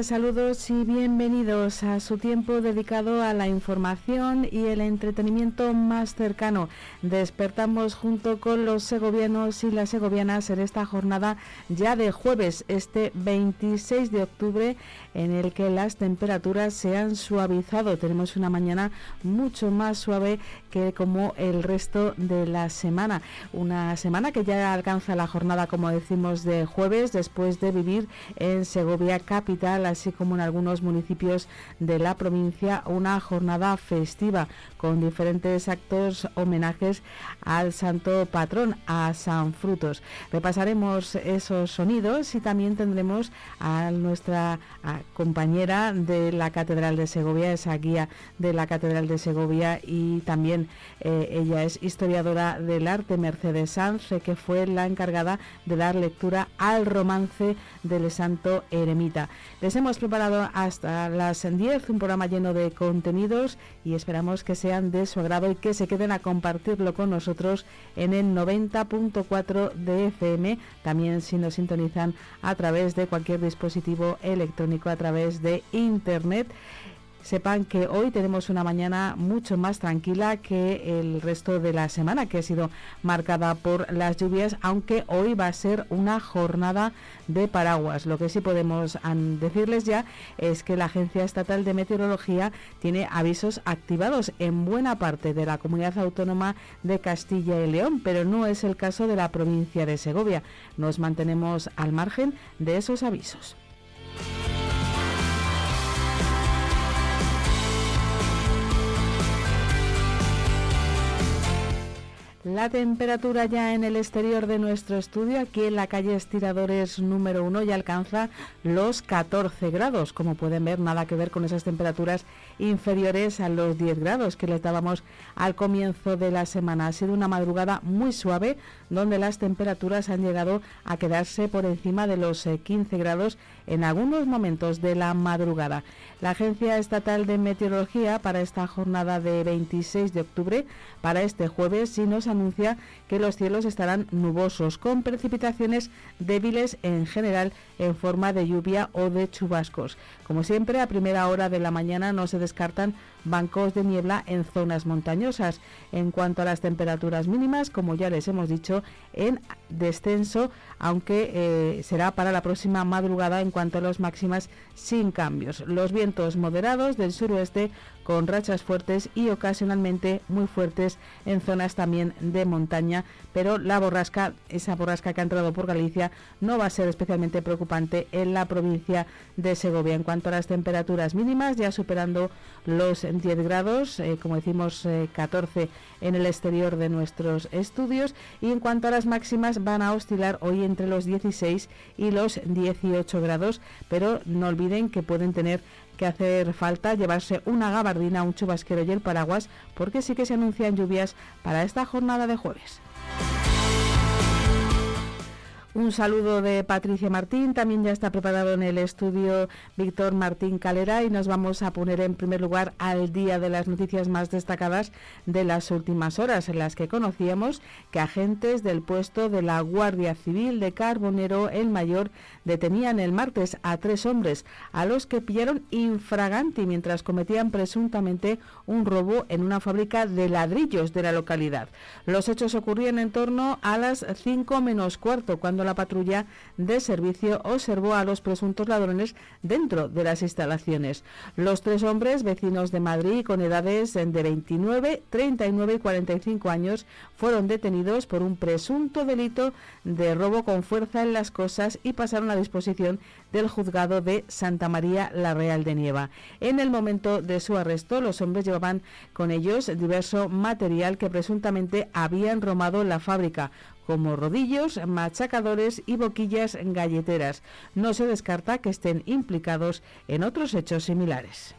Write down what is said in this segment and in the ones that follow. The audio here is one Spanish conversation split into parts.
Saludos y bienvenidos a su tiempo dedicado a la información y el entretenimiento más cercano. Despertamos junto con los segovianos y las segovianas en esta jornada ya de jueves, este 26 de octubre, en el que las temperaturas se han suavizado. Tenemos una mañana mucho más suave que como el resto de la semana. Una semana que ya alcanza la jornada, como decimos, de jueves, después de vivir en Segovia capital, así como en algunos municipios de la provincia, una jornada festiva con diferentes actos homenajes al santo patrón, a San Frutos. Repasaremos esos sonidos y también tendremos a nuestra compañera de la Catedral de Segovia, esa guía de la Catedral de Segovia y también eh, ella es historiadora del arte, Mercedes Sanz, que fue la encargada de dar lectura al romance del santo eremita. Hemos preparado hasta las 10 un programa lleno de contenidos y esperamos que sean de su agrado y que se queden a compartirlo con nosotros en el 90.4 de FM. También si nos sintonizan a través de cualquier dispositivo electrónico, a través de Internet sepan que hoy tenemos una mañana mucho más tranquila que el resto de la semana, que ha sido marcada por las lluvias, aunque hoy va a ser una jornada de paraguas. Lo que sí podemos decirles ya es que la Agencia Estatal de Meteorología tiene avisos activados en buena parte de la comunidad autónoma de Castilla y León, pero no es el caso de la provincia de Segovia. Nos mantenemos al margen de esos avisos. La temperatura ya en el exterior de nuestro estudio, aquí en la calle Estiradores número 1, ya alcanza los 14 grados. Como pueden ver, nada que ver con esas temperaturas inferiores a los 10 grados que les dábamos al comienzo de la semana. Ha sido una madrugada muy suave, donde las temperaturas han llegado a quedarse por encima de los 15 eh, grados en algunos momentos de la madrugada. La Agencia Estatal de Meteorología para esta jornada de 26 de octubre, para este jueves, sí nos anuncia que los cielos estarán nubosos, con precipitaciones débiles en general en forma de lluvia o de chubascos. Como siempre, a primera hora de la mañana no se descartan bancos de niebla en zonas montañosas. En cuanto a las temperaturas mínimas, como ya les hemos dicho, en descenso, aunque eh, será para la próxima madrugada en cuanto a las máximas sin cambios. Los vientos moderados del suroeste con rachas fuertes y ocasionalmente muy fuertes en zonas también de montaña, pero la borrasca, esa borrasca que ha entrado por Galicia, no va a ser especialmente preocupante en la provincia de Segovia. En cuanto a las temperaturas mínimas, ya superando los 10 grados, eh, como decimos 14 eh, en el exterior de nuestros estudios, y en cuanto a las máximas van a oscilar hoy entre los 16 y los 18 grados, pero no olviden que pueden tener que hacer falta llevarse una gabardina, un chubasquero y el paraguas, porque sí que se anuncian lluvias para esta jornada de jueves. Un saludo de Patricia Martín, también ya está preparado en el estudio Víctor Martín Calera y nos vamos a poner en primer lugar al día de las noticias más destacadas de las últimas horas, en las que conocíamos que agentes del puesto de la Guardia Civil de Carbonero el Mayor detenían el martes a tres hombres, a los que pillaron infraganti mientras cometían presuntamente un robo en una fábrica de ladrillos de la localidad. Los hechos ocurrían en torno a las 5 menos cuarto, cuando la patrulla de servicio observó a los presuntos ladrones dentro de las instalaciones. Los tres hombres, vecinos de Madrid con edades de 29, 39 y 45 años, fueron detenidos por un presunto delito de robo con fuerza en las cosas y pasaron a disposición del juzgado de Santa María la Real de Nieva. En el momento de su arresto, los hombres llevaban con ellos diverso material que presuntamente habían romado la fábrica, como rodillos, machacadores y boquillas galleteras. No se descarta que estén implicados en otros hechos similares.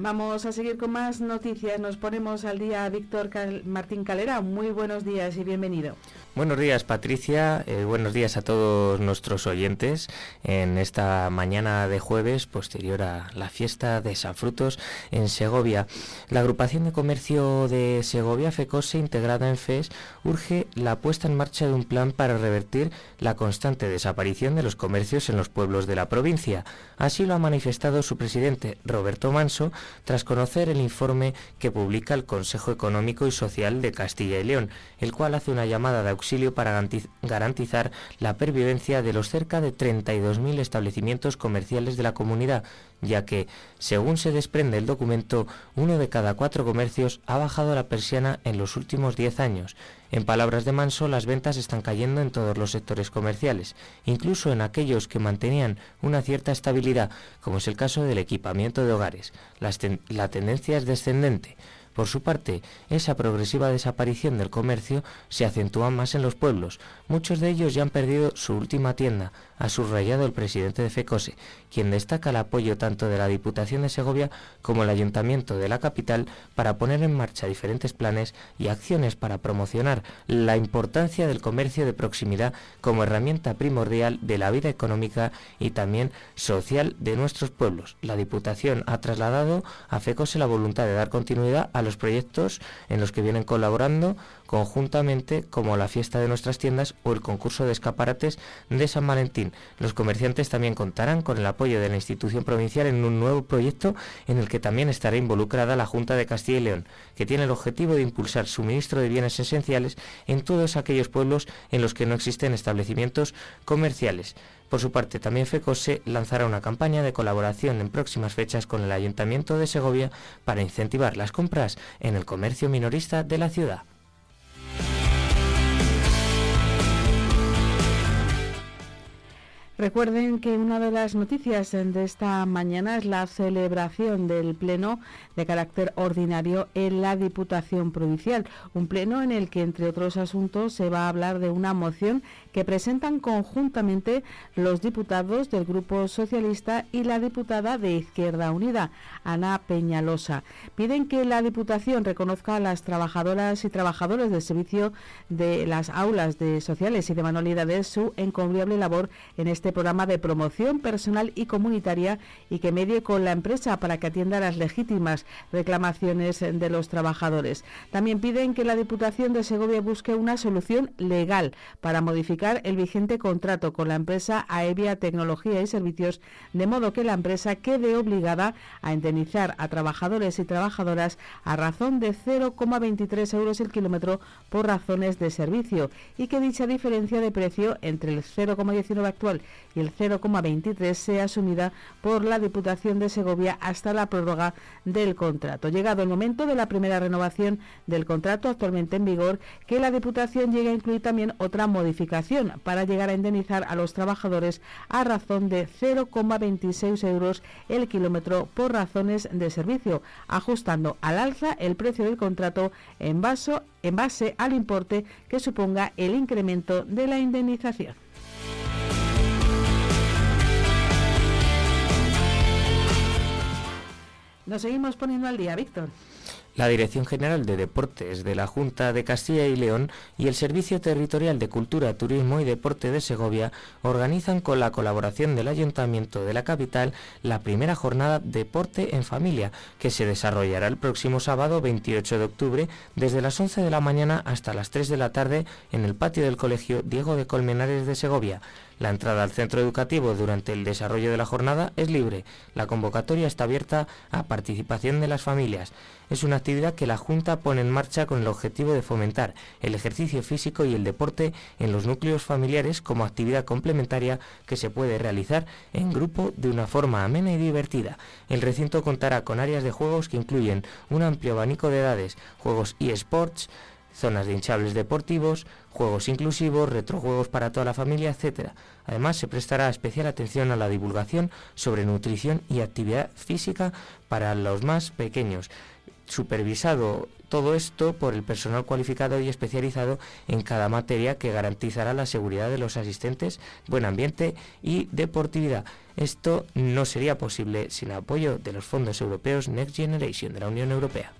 Vamos a seguir con más noticias. Nos ponemos al día Víctor Martín Calera. Muy buenos días y bienvenido. Buenos días Patricia, eh, buenos días a todos nuestros oyentes en esta mañana de jueves posterior a la fiesta de San Frutos en Segovia. La agrupación de comercio de Segovia, FECOSE, integrada en FES, urge la puesta en marcha de un plan para revertir la constante desaparición de los comercios en los pueblos de la provincia. Así lo ha manifestado su presidente Roberto Manso tras conocer el informe que publica el Consejo Económico y Social de Castilla y León, el cual hace una llamada de auxilio para garantizar la pervivencia de los cerca de 32.000 establecimientos comerciales de la comunidad, ya que, según se desprende el documento, uno de cada cuatro comercios ha bajado la persiana en los últimos 10 años. En palabras de Manso, las ventas están cayendo en todos los sectores comerciales, incluso en aquellos que mantenían una cierta estabilidad, como es el caso del equipamiento de hogares. la tendencia es descendente. Por su parte, esa progresiva desaparición del comercio se acentúa más en los pueblos. Muchos de ellos ya han perdido su última tienda, ha subrayado el presidente de FECOSE, quien destaca el apoyo tanto de la Diputación de Segovia como el Ayuntamiento de la capital para poner en marcha diferentes planes y acciones para promocionar la importancia del comercio de proximidad como herramienta primordial de la vida económica y también social de nuestros pueblos. La Diputación ha trasladado a FECOSE la voluntad de dar continuidad a los proyectos en los que vienen colaborando conjuntamente como la fiesta de nuestras tiendas o el concurso de escaparates de San Valentín. Los comerciantes también contarán con el apoyo de la institución provincial en un nuevo proyecto en el que también estará involucrada la Junta de Castilla y León, que tiene el objetivo de impulsar suministro de bienes esenciales en todos aquellos pueblos en los que no existen establecimientos comerciales. Por su parte, también FECOSE lanzará una campaña de colaboración en próximas fechas con el Ayuntamiento de Segovia para incentivar las compras en el comercio minorista de la ciudad. Recuerden que una de las noticias de esta mañana es la celebración del Pleno de carácter ordinario en la Diputación Provincial, un pleno en el que, entre otros asuntos, se va a hablar de una moción que presentan conjuntamente los diputados del Grupo Socialista y la diputada de Izquierda Unida, Ana Peñalosa. Piden que la Diputación reconozca a las trabajadoras y trabajadores del servicio de las aulas de sociales y de manualidades su encomiable labor en este programa de promoción personal y comunitaria y que medie con la empresa para que atienda las legítimas reclamaciones de los trabajadores. También piden que la Diputación de Segovia busque una solución legal para modificar el vigente contrato con la empresa Aevia Tecnología y Servicios, de modo que la empresa quede obligada a indemnizar a trabajadores y trabajadoras a razón de 0,23 euros el kilómetro por razones de servicio y que dicha diferencia de precio entre el 0,19 actual y el 0,23 sea asumida por la Diputación de Segovia hasta la prórroga del contrato. Llegado el momento de la primera renovación del contrato actualmente en vigor, que la Diputación llegue a incluir también otra modificación para llegar a indemnizar a los trabajadores a razón de 0,26 euros el kilómetro por razones de servicio, ajustando al alza el precio del contrato en, en base al importe que suponga el incremento de la indemnización. Nos seguimos poniendo al día, Víctor. La Dirección General de Deportes de la Junta de Castilla y León y el Servicio Territorial de Cultura, Turismo y Deporte de Segovia organizan con la colaboración del Ayuntamiento de la capital la primera jornada Deporte en Familia, que se desarrollará el próximo sábado 28 de octubre desde las 11 de la mañana hasta las 3 de la tarde en el patio del Colegio Diego de Colmenares de Segovia. La entrada al centro educativo durante el desarrollo de la jornada es libre. La convocatoria está abierta a participación de las familias. Es una actividad que la Junta pone en marcha con el objetivo de fomentar el ejercicio físico y el deporte en los núcleos familiares como actividad complementaria que se puede realizar en grupo de una forma amena y divertida. El recinto contará con áreas de juegos que incluyen un amplio abanico de edades, juegos y sports, zonas de hinchables deportivos, juegos inclusivos, retrojuegos para toda la familia, etc. Además, se prestará especial atención a la divulgación sobre nutrición y actividad física para los más pequeños, supervisado todo esto por el personal cualificado y especializado en cada materia que garantizará la seguridad de los asistentes, buen ambiente y deportividad. Esto no sería posible sin apoyo de los fondos europeos Next Generation de la Unión Europea.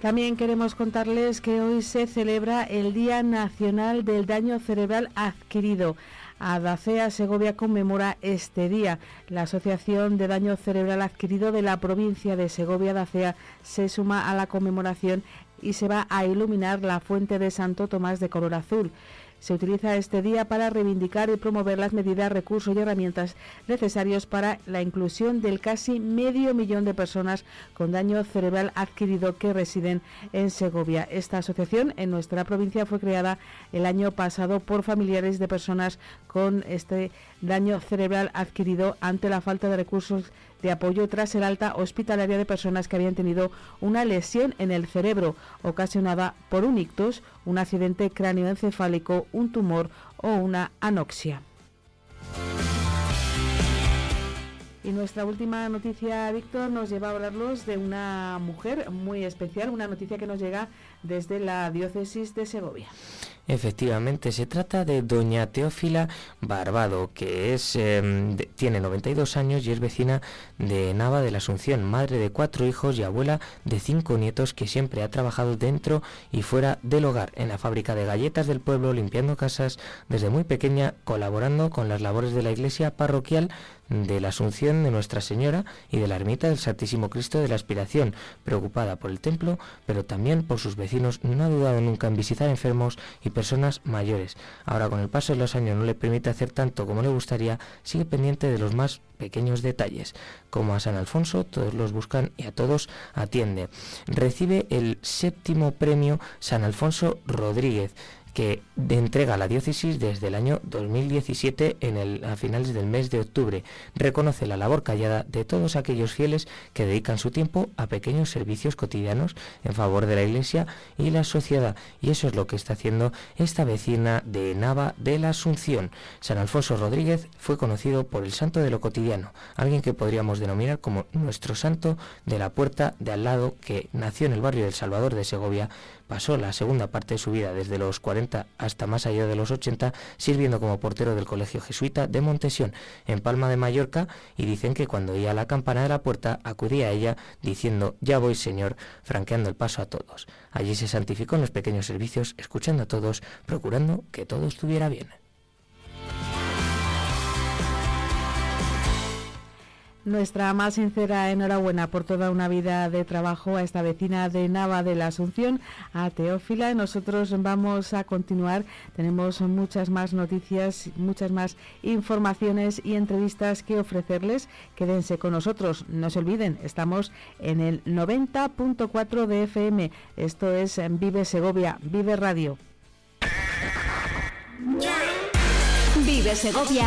También queremos contarles que hoy se celebra el Día Nacional del Daño Cerebral Adquirido. Adacea Segovia conmemora este día. La Asociación de Daño Cerebral Adquirido de la provincia de Segovia Adacea se suma a la conmemoración y se va a iluminar la fuente de Santo Tomás de color azul. Se utiliza este día para reivindicar y promover las medidas, recursos y herramientas necesarios para la inclusión del casi medio millón de personas con daño cerebral adquirido que residen en Segovia. Esta asociación en nuestra provincia fue creada el año pasado por familiares de personas con este daño cerebral adquirido ante la falta de recursos de apoyo tras el alta hospitalaria de personas que habían tenido una lesión en el cerebro ocasionada por un ictus, un accidente cráneoencefálico, un tumor o una anoxia. Y nuestra última noticia, Víctor, nos lleva a hablarlos de una mujer muy especial, una noticia que nos llega desde la diócesis de Segovia. Efectivamente, se trata de doña Teófila Barbado, que es, em, tiene 92 años y es vecina de Nava de la Asunción, madre de cuatro hijos y abuela de cinco nietos que siempre ha trabajado dentro y fuera del hogar, en la fábrica de galletas del pueblo, limpiando casas desde muy pequeña, colaborando con las labores de la iglesia parroquial de la Asunción de Nuestra Señora y de la ermita del Santísimo Cristo de la Aspiración, preocupada por el templo, pero también por sus vecinos, no ha dudado nunca en visitar enfermos y personas mayores. Ahora con el paso de los años no le permite hacer tanto como le gustaría, sigue pendiente de los más pequeños detalles. Como a San Alfonso, todos los buscan y a todos atiende. Recibe el séptimo premio San Alfonso Rodríguez que entrega la diócesis desde el año 2017 en el, a finales del mes de octubre. Reconoce la labor callada de todos aquellos fieles que dedican su tiempo a pequeños servicios cotidianos en favor de la Iglesia y la sociedad. Y eso es lo que está haciendo esta vecina de Nava de la Asunción. San Alfonso Rodríguez fue conocido por el santo de lo cotidiano, alguien que podríamos denominar como nuestro santo de la puerta de al lado que nació en el barrio del Salvador de Segovia Pasó la segunda parte de su vida, desde los 40 hasta más allá de los 80, sirviendo como portero del Colegio Jesuita de Montesión, en Palma de Mallorca, y dicen que cuando oía la campana de la puerta acudía a ella diciendo, ya voy Señor, franqueando el paso a todos. Allí se santificó en los pequeños servicios, escuchando a todos, procurando que todo estuviera bien. Nuestra más sincera enhorabuena por toda una vida de trabajo a esta vecina de Nava de la Asunción, a Teófila. Nosotros vamos a continuar. Tenemos muchas más noticias, muchas más informaciones y entrevistas que ofrecerles. Quédense con nosotros. No se olviden, estamos en el 90.4 de FM. Esto es Vive Segovia, Vive Radio. Vive Segovia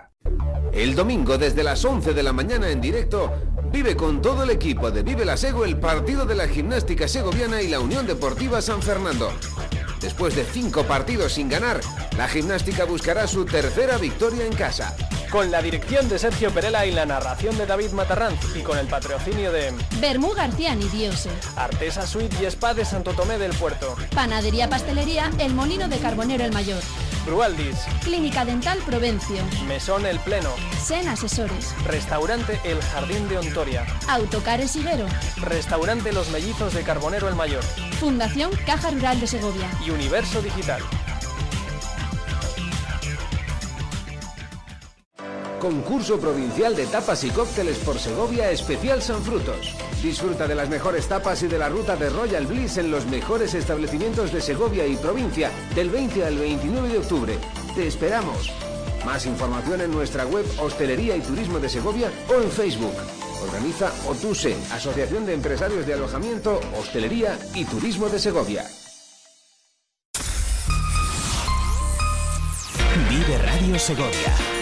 El domingo desde las 11 de la mañana en directo Vive con todo el equipo de Vive la Sego el partido de la gimnástica segoviana y la Unión Deportiva San Fernando. Después de cinco partidos sin ganar, la gimnástica buscará su tercera victoria en casa. Con la dirección de Sergio Perela y la narración de David Matarranz y con el patrocinio de Bermú García Diose, Artesa Suite y Spa de Santo Tomé del Puerto, Panadería Pastelería El Molino de Carbonero el Mayor, Brualdis, Clínica Dental Provencio, Mesón El Pleno, Sen Asesores, Restaurante El Jardín de Ontoria, Autocares Ibero, Restaurante Los Mellizos de Carbonero el Mayor, Fundación Caja Rural de Segovia. Y Universo Digital. Concurso Provincial de Tapas y Cócteles por Segovia Especial San Frutos. Disfruta de las mejores tapas y de la ruta de Royal Bliss en los mejores establecimientos de Segovia y provincia del 20 al 29 de octubre. Te esperamos. Más información en nuestra web Hostelería y Turismo de Segovia o en Facebook. Organiza OTUSE, Asociación de Empresarios de Alojamiento, Hostelería y Turismo de Segovia. Vive Radio Segovia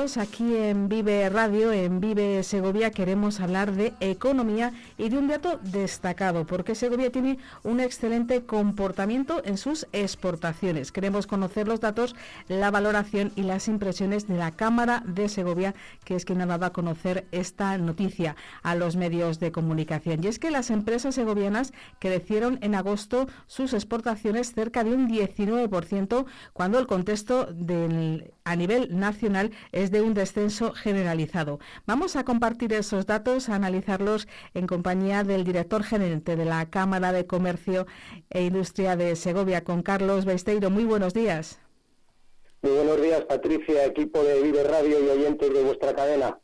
Aquí en Vive Radio, en Vive Segovia, queremos hablar de economía y de un dato destacado, porque Segovia tiene un excelente comportamiento en sus exportaciones. Queremos conocer los datos, la valoración y las impresiones de la Cámara de Segovia, que es quien ha dado a conocer esta noticia a los medios de comunicación. Y es que las empresas segovianas crecieron en agosto sus exportaciones cerca de un 19%, cuando el contexto del, a nivel nacional es de un descenso generalizado. Vamos a compartir esos datos, a analizarlos en compañía del director gerente de la Cámara de Comercio e Industria de Segovia, con Carlos Besteiro. Muy buenos días. Muy buenos días, Patricia, equipo de Vive Radio y oyentes de vuestra cadena.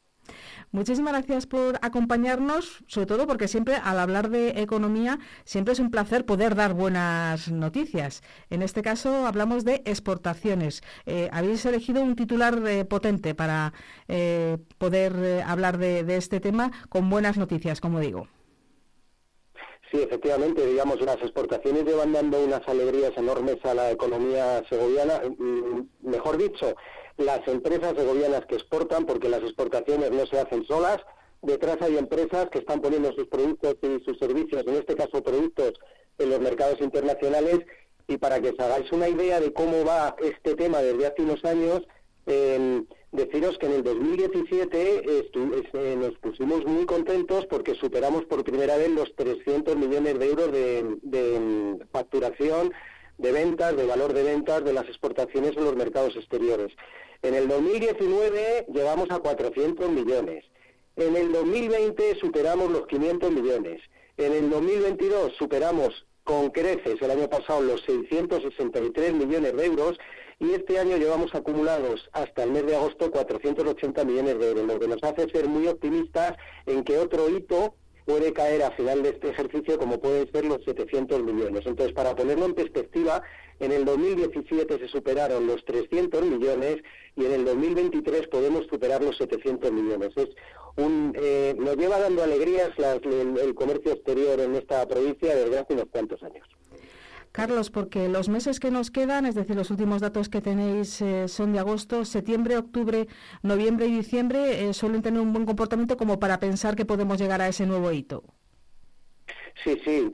Muchísimas gracias por acompañarnos, sobre todo porque siempre al hablar de economía siempre es un placer poder dar buenas noticias. En este caso hablamos de exportaciones. Eh, habéis elegido un titular eh, potente para eh, poder hablar de, de este tema con buenas noticias, como digo. Sí, efectivamente, digamos, las exportaciones llevan dando unas alegrías enormes a la economía segoviana. Mm, mejor dicho, las empresas segovianas que exportan, porque las exportaciones no se hacen solas. Detrás hay empresas que están poniendo sus productos y sus servicios, en este caso productos, en los mercados internacionales. Y para que os hagáis una idea de cómo va este tema desde hace unos años, deciros que en el 2017 eh, nos pusimos muy contentos porque superamos por primera vez los 300 millones de euros de facturación, de ventas, de valor de ventas de las exportaciones en los mercados exteriores. En el 2019 llegamos a 400 millones. En el 2020 superamos los 500 millones. En el 2022 superamos con creces el año pasado los 663 millones de euros y este año llevamos acumulados hasta el mes de agosto 480 millones de euros, lo que nos hace ser muy optimistas en que otro hito puede caer a final de este ejercicio como pueden ser los 700 millones. Entonces, para ponerlo en perspectiva, en el 2017 se superaron los 300 millones y en el 2023 podemos superar los 700 millones. Es un, eh, nos lleva dando alegrías el comercio exterior en esta provincia desde hace unos cuantos años. Carlos, porque los meses que nos quedan, es decir, los últimos datos que tenéis eh, son de agosto, septiembre, octubre, noviembre y diciembre, eh, suelen tener un buen comportamiento como para pensar que podemos llegar a ese nuevo hito. Sí, sí,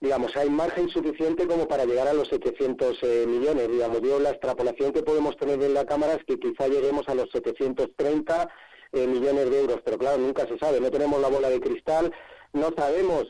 digamos, hay margen suficiente como para llegar a los 700 eh, millones. Digamos, yo la extrapolación que podemos tener en la Cámara es que quizá lleguemos a los 730 eh, millones de euros, pero claro, nunca se sabe, no tenemos la bola de cristal, no sabemos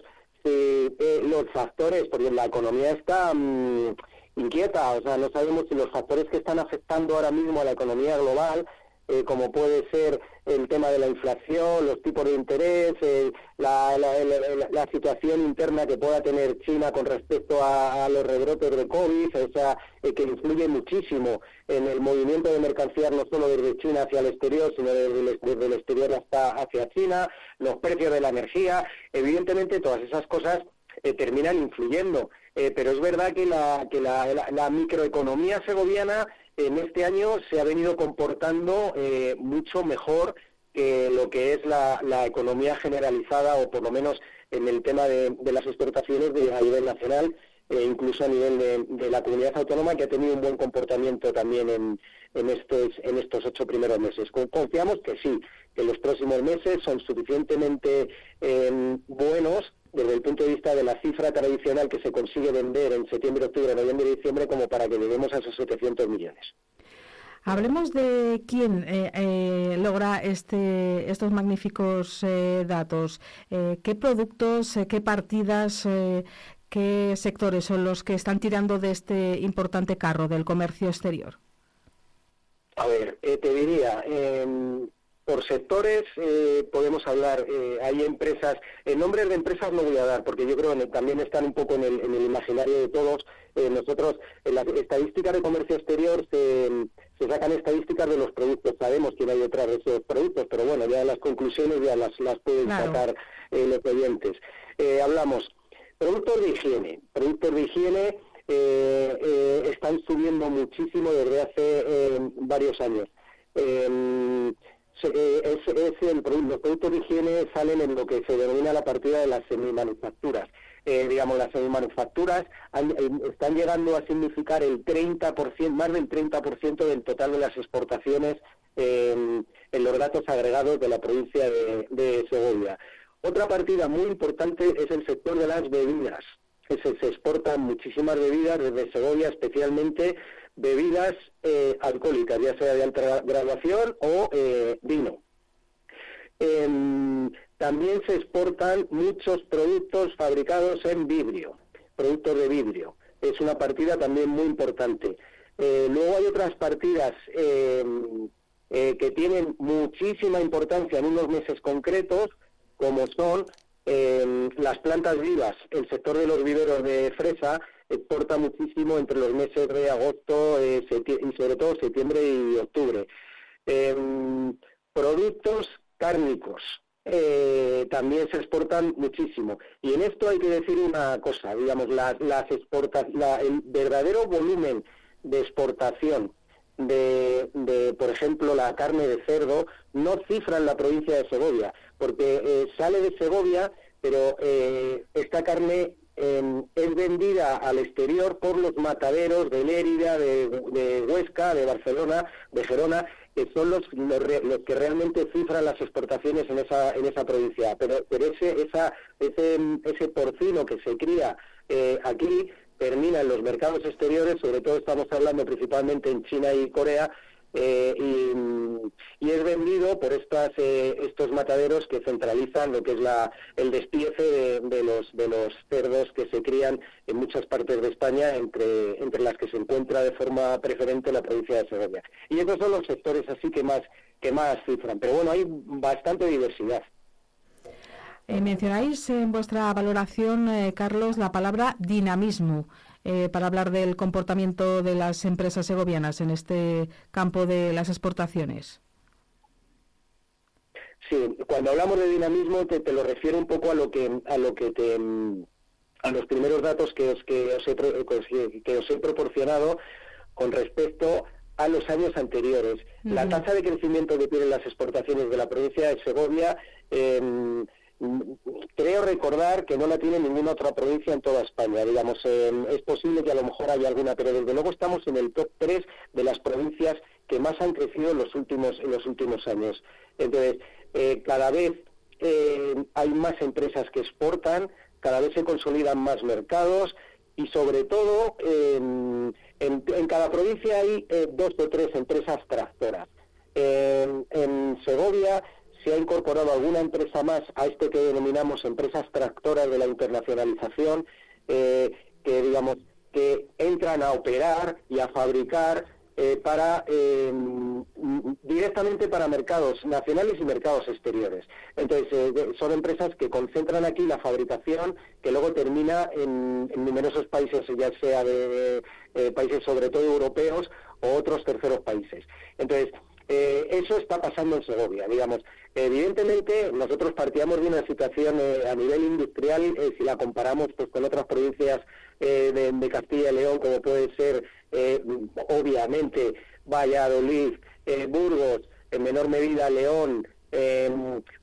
eh, los factores, porque la economía está mm, inquieta, o sea, no sabemos si los factores que están afectando ahora mismo a la economía global eh, como puede ser el tema de la inflación, los tipos de interés, eh, la, la, situación interna que pueda tener China con respecto a, los rebrotes de COVID, o sea, eh, que influye muchísimo en el movimiento de mercancías no solo desde China hacia el exterior, sino desde el, exterior hasta hacia China, los precios de la energía, evidentemente todas esas cosas terminan influyendo. pero es verdad que la, que la microeconomía segoviana en este año se ha venido comportando eh, mucho mejor que lo que es la, economía generalizada o por lo menos en el tema de, las exportaciones de, a nivel nacional e incluso a nivel de, la comunidad autónoma que ha tenido un buen comportamiento también en, en, estos, en estos ocho primeros meses. Confiamos que sí, que los próximos meses son suficientemente eh, buenos desde el punto de vista de la cifra tradicional que se consigue vender en septiembre, octubre, noviembre y diciembre como para que lleguemos a esos 700 millones. Hablemos de quién eh, eh, logra este, estos magníficos eh, datos. ¿Qué productos, qué partidas, qué sectores son los que están tirando de este importante carro del comercio exterior? A ver, te diría, em, por sectores eh, podemos hablar, eh, hay empresas, en nombres de empresas no voy a dar, porque yo creo que también están un poco en el, imaginario de todos. Eh, nosotros, en las estadísticas de comercio exterior se, sacan estadísticas de los productos, sabemos quién hay detrás de esos productos, pero bueno, ya las conclusiones ya las, las pueden sacar los oyentes. hablamos, productos de higiene, productos de higiene están subiendo muchísimo desde hace varios años. Eh, es, el, los productos de higiene salen en lo que se denomina la partida de las semimanufacturas. Eh, digamos, las semimanufacturas eh, están llegando a significar el 30%, más del 30% del total de las exportaciones en los datos agregados de la provincia de, Segovia. Otra partida muy importante es el sector de las bebidas. Se, se exportan muchísimas bebidas desde Segovia, especialmente bebidas eh, alcohólicas, ya sea de alta graduación o eh, vino. Em, también se exportan muchos productos fabricados en vidrio, productos de vidrio. Es una partida también muy importante. Eh, luego hay otras partidas em, que tienen muchísima importancia en unos meses concretos, como son em, las plantas vivas, el sector de los viveros de fresa, exporta muchísimo entre los meses de agosto eh, y sobre todo septiembre y octubre. Em, productos cárnicos eh, también se exportan muchísimo. Y en esto hay que decir una cosa, digamos, las, las exporta el verdadero volumen de exportación de, de, por ejemplo, la carne de cerdo, no cifra en la provincia de Segovia, porque eh, sale de Segovia, pero esta carne es vendida al exterior por los mataderos de Lérida, de, Huesca, de Barcelona, de Gerona, que son los, los, que realmente cifran las exportaciones en esa, en esa provincia. Pero, pero ese, esa, ese, ese porcino que se cría eh, aquí termina en los mercados exteriores, sobre todo estamos hablando principalmente en China y Corea, eh, y, es vendido por estas, eh, estos mataderos que centralizan lo que es la, el despiece de, los, de los cerdos que se crían en muchas partes de España, entre, entre las que se encuentra de forma preferente la provincia de Segovia. Y esos son los sectores así que más, que más cifran. Pero bueno, hay bastante diversidad. Eh, mencionáis en vuestra valoración, Carlos, la palabra dinamismo. Eh, para hablar del comportamiento de las empresas segovianas en este campo de las exportaciones. Sí, cuando hablamos de dinamismo te, lo refiero un poco a lo que a lo que te a los primeros datos que os que os he, que os he proporcionado con respecto a los años anteriores. La tasa de crecimiento que tienen las exportaciones de la provincia de Segovia eh, creo recordar que no la tiene ninguna otra provincia en toda España. Digamos, es posible que a lo mejor haya alguna, pero desde luego estamos en el top 3 de las provincias que más han crecido en los últimos, en los últimos años. Entonces, eh, cada vez eh, hay más empresas que exportan, cada vez se consolidan más mercados y sobre todo en, cada provincia hay eh, dos o tres empresas tractoras. en Segovia se ha incorporado alguna empresa más a este que denominamos empresas tractoras de la internacionalización, eh, que digamos que entran a operar y a fabricar eh, para em, directamente para mercados nacionales y mercados exteriores. Entonces eh, son empresas que concentran aquí la fabricación que luego termina en, numerosos países, ya sea de países sobre todo europeos o otros terceros países. Entonces eso está pasando en Segovia, digamos. Evidentemente, nosotros partíamos de una situación eh, a nivel industrial, eh, si la comparamos pues, con otras provincias eh, de, Castilla y León, como puede ser, obviamente, Valladolid, Burgos, en menor medida León,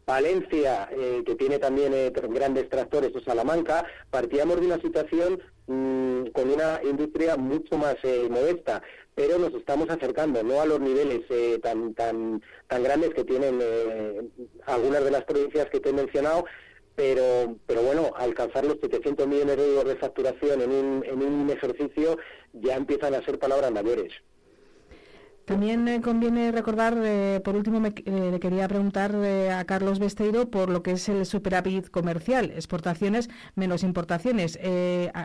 Valencia, que tiene también grandes tractores, o Salamanca, partíamos de una situación mm, con una industria mucho más modesta pero nos estamos acercando no a los niveles eh, tan tan tan grandes que tienen eh, algunas de las provincias que te he mencionado pero pero bueno alcanzar los 700 millones de euros de facturación en un, en un ejercicio ya empiezan a ser palabras mayores también eh, conviene recordar, eh, por último, me, eh, le quería preguntar a Carlos Besteiro por lo que es el superávit comercial, exportaciones menos importaciones.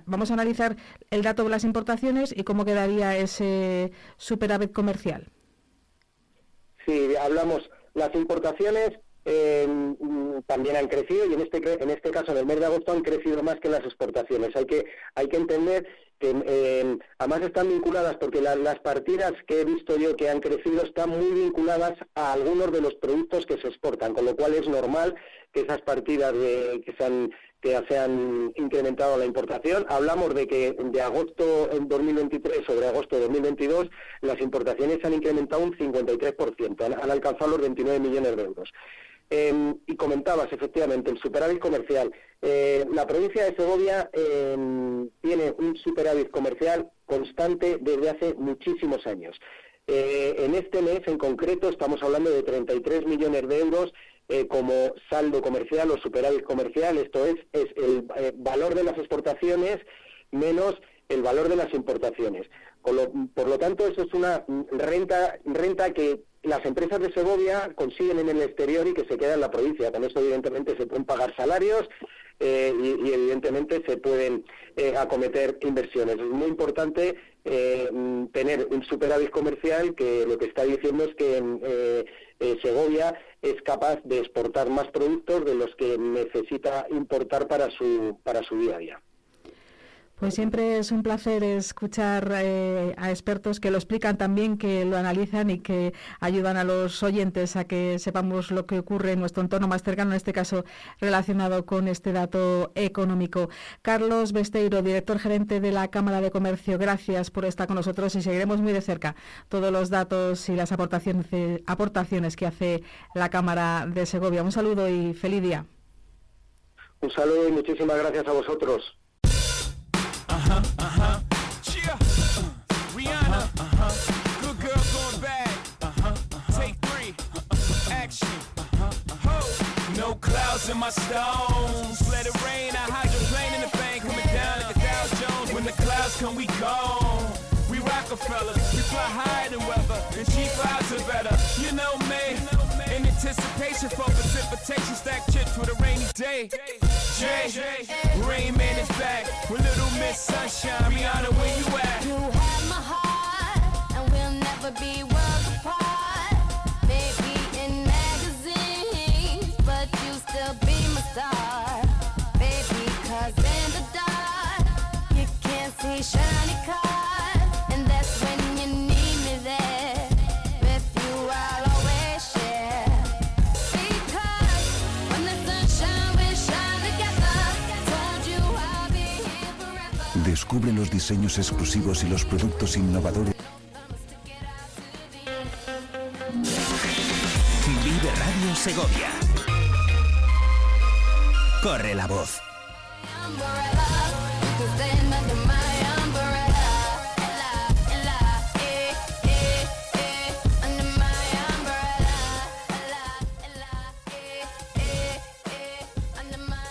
vamos a analizar el dato de las importaciones y cómo quedaría ese superávit comercial. Sí, hablamos, las importaciones también han crecido y en este en este caso en el mes de agosto han crecido más que las exportaciones. Hay que hay que entender que eh, además están vinculadas porque las partidas que he visto yo que han crecido están muy vinculadas a algunos de los productos que se exportan, con lo cual es normal que esas partidas que se han que se incrementado la importación. Hablamos de que de agosto en 2023 sobre agosto de 2022 las importaciones se han incrementado un 53%, han, han alcanzado los 29 millones de euros. Em, y comentabas, efectivamente, el superávit comercial. Eh, la provincia de Segovia em, tiene un superávit comercial constante desde hace muchísimos años. Eh, en este mes en concreto estamos hablando de 33 millones de euros eh, como saldo comercial o superávit comercial, esto es, es el valor de las exportaciones menos el valor de las importaciones. por lo tanto, eso es una renta, renta que las empresas de Segovia consiguen en el exterior y que se queda en la provincia. Con eso, evidentemente, se pueden pagar salarios eh, y, evidentemente, se pueden eh, acometer inversiones. Es muy importante eh, tener un superávit comercial que lo que está diciendo es que Segovia es capaz de exportar más productos de los que necesita importar para su, para su día a día. Pues siempre es un placer escuchar eh, a expertos que lo explican también, que lo analizan y que ayudan a los oyentes a que sepamos lo que ocurre en nuestro entorno más cercano, en este caso relacionado con este dato económico. Carlos Besteiro, director gerente de la Cámara de Comercio, gracias por estar con nosotros y seguiremos muy de cerca todos los datos y las aportaciones, aportaciones que hace la Cámara de Segovia. Un saludo y feliz día. Un saludo y muchísimas gracias a vosotros. Uh-huh, uh-huh. Uh, Rihanna, uh-huh. Good girl going bad. Uh-huh, uh-huh. Take three. Uh-huh. Action. Uh-huh, uh-huh. No clouds in my stones. Let it rain. I hydroplane in the bank coming down like a Dow Jones. When the clouds come, we gone. We Rockefeller. We fly higher than weather. And cheap vibes are better. You know me. Anticipation for precipitation. Stack chips with a rainy day. Jay, Rain Man is back with Little Miss Sunshine. Rihanna, where you at? You have my heart, Descubre los diseños exclusivos y los productos innovadores. Vive Radio Segovia. Corre la voz.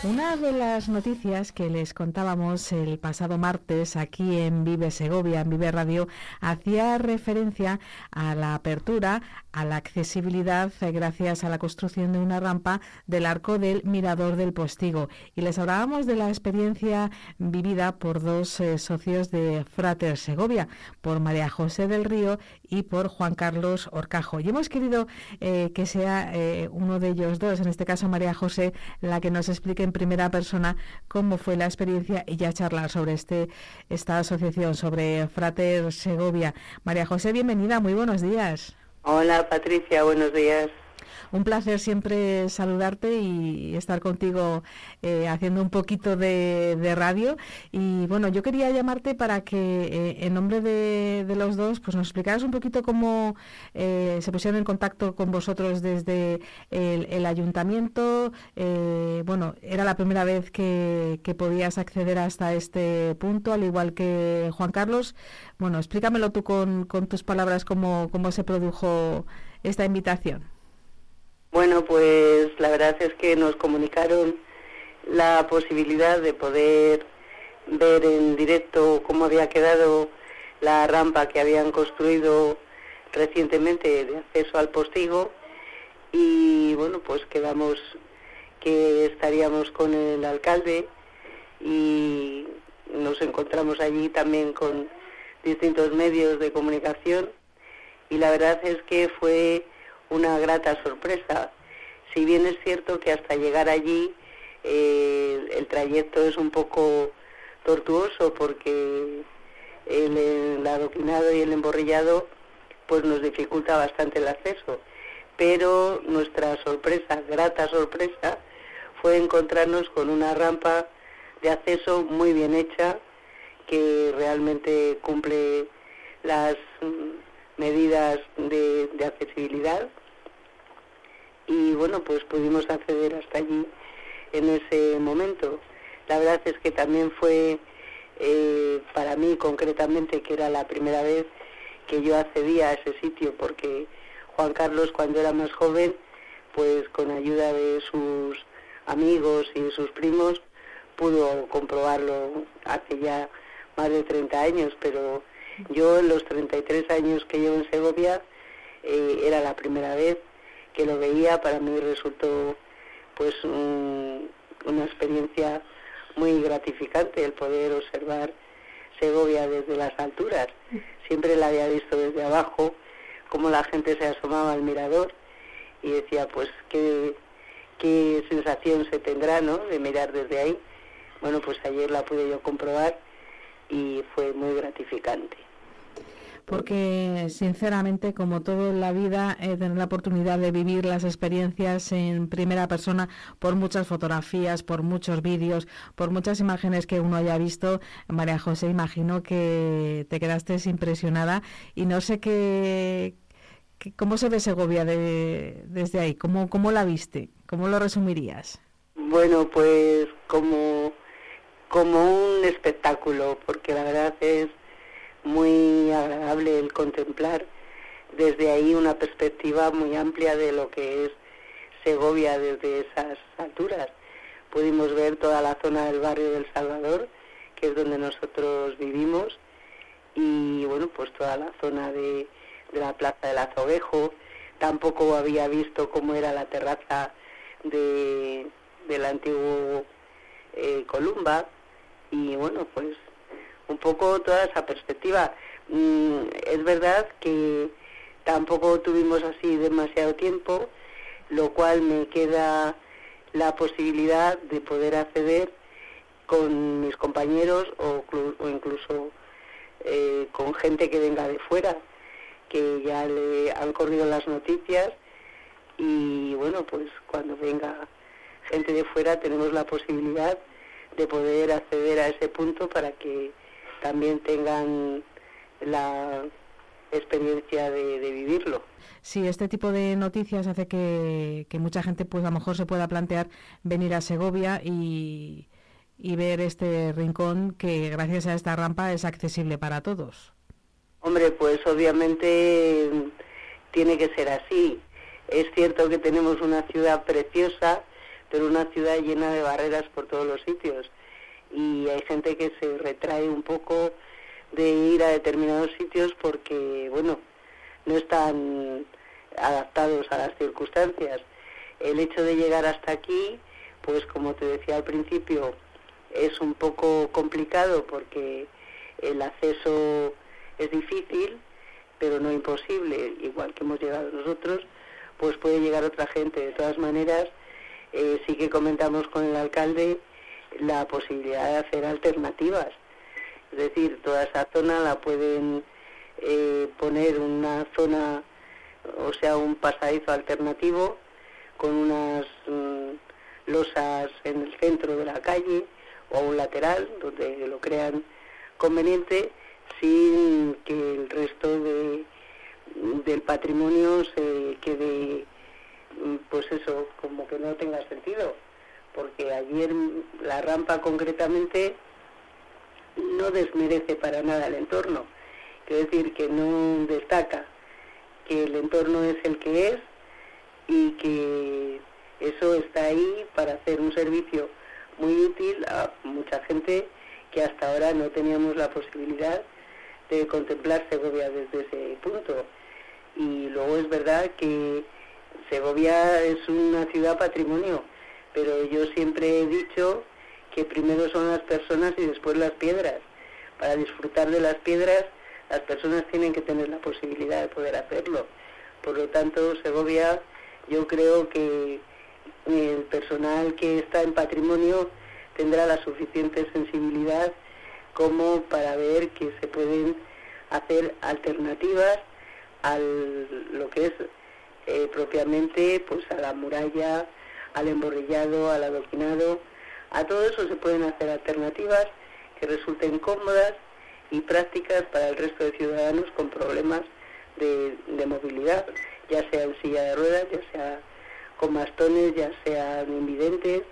Una de las noticias que les contábamos el pasado martes aquí en Vive Segovia, en Vive Radio, hacía referencia a la apertura, a la accesibilidad eh, gracias a la construcción de una rampa del arco del Mirador del Postigo. Y les hablábamos de la experiencia vivida por dos eh, socios de Frater Segovia, por María José del Río y por Juan Carlos Orcajo. Y hemos querido eh, que sea uno de ellos dos, en este caso María José, la que nos explique en primera persona cómo fue la experiencia y ya charlar sobre este esta asociación, sobre Frater Segovia. María José, bienvenida, muy buenos días. Hola Patricia, buenos días. Un placer siempre saludarte y estar contigo eh, haciendo un poquito de, radio. Y bueno, yo quería llamarte para que eh, en nombre de, los dos pues nos explicaras un poquito cómo eh, se pusieron en contacto con vosotros desde el, ayuntamiento. bueno, era la primera vez que, que podías acceder hasta este punto, al igual que Juan Carlos. Bueno, explícamelo tú con, con tus palabras cómo, cómo se produjo esta invitación. Bueno, pues la verdad es que nos comunicaron la posibilidad de poder ver en directo cómo había quedado la rampa que habían construido recientemente de acceso al postigo y bueno, pues quedamos que estaríamos con el alcalde y nos encontramos allí también con distintos medios de comunicación y la verdad es que fue una grata sorpresa. Si bien es cierto que hasta llegar allí eh, el trayecto es un poco tortuoso porque el, el adoquinado y el emborrillado pues nos dificulta bastante el acceso. Pero nuestra sorpresa, grata sorpresa, fue encontrarnos con una rampa de acceso muy bien hecha que realmente cumple las medidas de, accesibilidad. Y bueno pues pudimos acceder hasta allí en ese momento. La verdad es que también fue eh, para mí concretamente que era la primera vez que yo accedía a ese sitio porque Juan Carlos cuando era más joven pues con ayuda de sus amigos y sus primos pudo comprobarlo hace ya más de 30 años pero yo en los 33 años que llevo en Segovia eh, era la primera vez que lo veía, para mí resultó pues una experiencia muy gratificante el poder observar Segovia desde las alturas. Siempre la había visto desde abajo, como la gente se asomaba al mirador y decía pues qué, qué sensación se tendrá ¿no? de mirar desde ahí. Bueno, pues ayer la pude yo comprobar y fue muy gratificante porque sinceramente, como todo en la vida, eh, tener la oportunidad de vivir las experiencias en primera persona por muchas fotografías, por muchos vídeos, por muchas imágenes que uno haya visto, María José, imagino que te quedaste impresionada y no sé qué, cómo se ve Segovia desde ahí, ¿Cómo, cómo la viste, cómo lo resumirías. Bueno, pues como como un espectáculo, porque la verdad es muy agradable el contemplar desde ahí una perspectiva muy amplia de lo que es Segovia desde esas alturas. Pudimos ver toda la zona del barrio del Salvador, que es donde nosotros vivimos, y bueno, pues toda la zona de, la Plaza del Azovejo. Tampoco había visto cómo era la terraza de, del antiguo eh, Columba, y bueno, pues un poco toda esa perspectiva. Mm, es verdad que tampoco tuvimos así demasiado tiempo, lo cual me queda la posibilidad de poder acceder con mis compañeros o, incluso eh, con gente que venga de fuera, que ya le han corrido las noticias y bueno, pues cuando venga gente de fuera tenemos la posibilidad de poder acceder a ese punto para que también tengan la experiencia de, vivirlo. Sí, este tipo de noticias hace que, mucha gente pues a lo mejor se pueda plantear venir a Segovia y, y ver este rincón que gracias a esta rampa es accesible para todos. Hombre, pues obviamente tiene que ser así. Es cierto que tenemos una ciudad preciosa, pero una ciudad llena de barreras por todos los sitios y hay gente que se retrae un poco de ir a determinados sitios porque, bueno, no están adaptados a las circunstancias. El hecho de llegar hasta aquí, pues como te decía al principio, es un poco complicado porque el acceso es difícil, pero no imposible, igual que hemos llegado nosotros, pues puede llegar otra gente. De todas maneras, eh, sí que comentamos con el alcalde la posibilidad de hacer alternativas. Es decir, toda esa zona la pueden eh, poner una zona, o sea, un pasadizo alternativo con unas mm, losas en el centro de la calle o a un lateral donde lo crean conveniente sin que el resto de, del patrimonio se quede mm, pues eso como que no tenga sentido porque ayer la rampa concretamente no desmerece para nada el entorno quiero decir que no destaca que el entorno es el que es y que eso está ahí para hacer un servicio muy útil a mucha gente que hasta ahora no teníamos la posibilidad de contemplar Segovia desde ese punto. Y luego es verdad que Segovia es una ciudad patrimonio, pero yo siempre he dicho que primero son las personas y después las piedras. Para disfrutar de las piedras, las personas tienen que tener la posibilidad de poder hacerlo. Por lo tanto, Segovia, yo creo que el personal que está en patrimonio tendrá la suficiente sensibilidad como para ver que se pueden hacer alternativas a lo que es eh, propiamente pues a la muralla, al emborrillado, al adoquinado, a todo eso se pueden hacer alternativas que resulten cómodas y prácticas para el resto de ciudadanos con problemas de, movilidad, ya sea en silla de ruedas, ya sea con bastones, ya sean invidentes,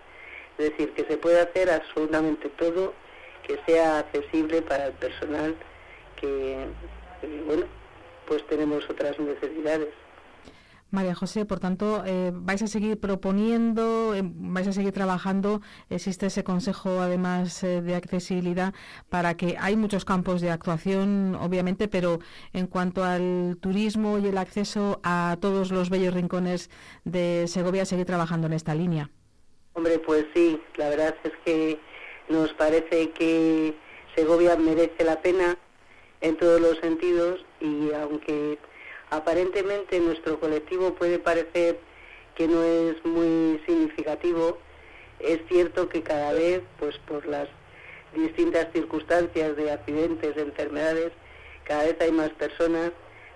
es decir, que se puede hacer absolutamente todo que sea accesible para el personal que, que, bueno, pues tenemos otras necesidades. María José, por tanto, eh, vais a seguir proponiendo, eh, vais a seguir trabajando. Existe ese consejo, además eh, de accesibilidad, para que hay muchos campos de actuación, obviamente, pero en cuanto al turismo y el acceso a todos los bellos rincones de Segovia, seguir trabajando en esta línea. Hombre, pues sí, la verdad es que nos parece que Segovia merece la pena en todos los sentidos y aunque aparentemente nuestro colectivo puede parecer que no es muy significativo, es cierto que cada vez, pues por las distintas circunstancias de accidentes, de enfermedades, cada vez hay más personas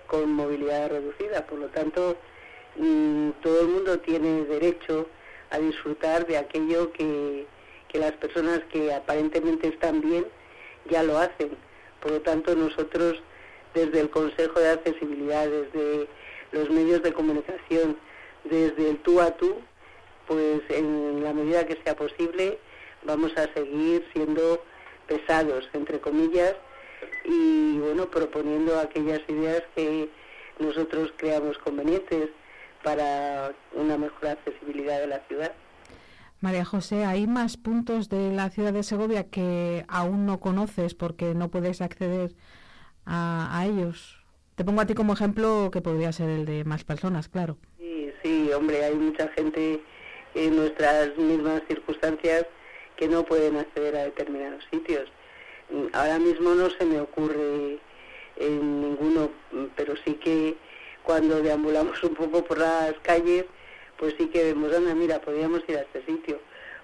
con movilidad reducida. Por lo tanto, mmm, todo el mundo tiene derecho a disfrutar de aquello que, que las personas que aparentemente están bien ya lo hacen. Por lo tanto, nosotros desde el Consejo de Accesibilidad, desde los medios de comunicación, desde el tú a tú, pues en la medida que sea posible vamos a seguir siendo pesados, entre comillas, y bueno, proponiendo aquellas ideas que nosotros creamos convenientes para una mejor accesibilidad de la ciudad. María José, ¿hay más puntos de la ciudad de Segovia que aún no conoces porque no puedes acceder a, a, ellos. Te pongo a ti como ejemplo que podría ser el de más personas, claro. Sí, sí, hombre, hay mucha gente en nuestras mismas circunstancias que no pueden acceder a determinados sitios. Ahora mismo no se me ocurre en ninguno, pero sí que cuando deambulamos un poco por las calles, pues sí que vemos, anda, mira, podríamos ir a este sitio,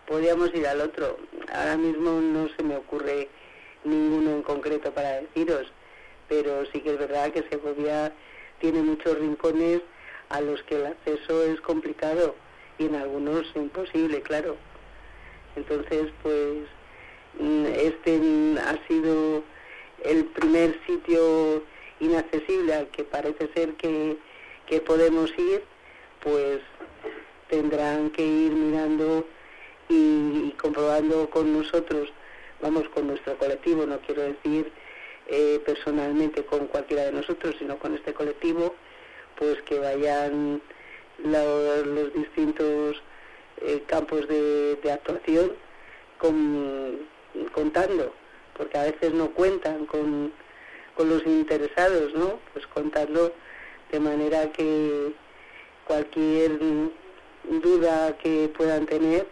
podríamos ir al otro. Ahora mismo no se me ocurre ninguno en concreto para deciros pero sí que es verdad que Segovia tiene muchos rincones a los que el acceso es complicado y en algunos imposible, claro. Entonces, pues mm, este ha sido el primer sitio inaccesible al que parece ser que, que podemos ir, pues tendrán que ir mirando y, y comprobando con nosotros, vamos, con nuestro colectivo, no quiero decir eh, personalmente con cualquiera de nosotros, sino con este colectivo, pues que vayan los distintos eh, campos de, de actuación con- contando, porque a veces no cuentan con, con los interesados, ¿no? Pues contarlo de manera que cualquier duda que puedan tener,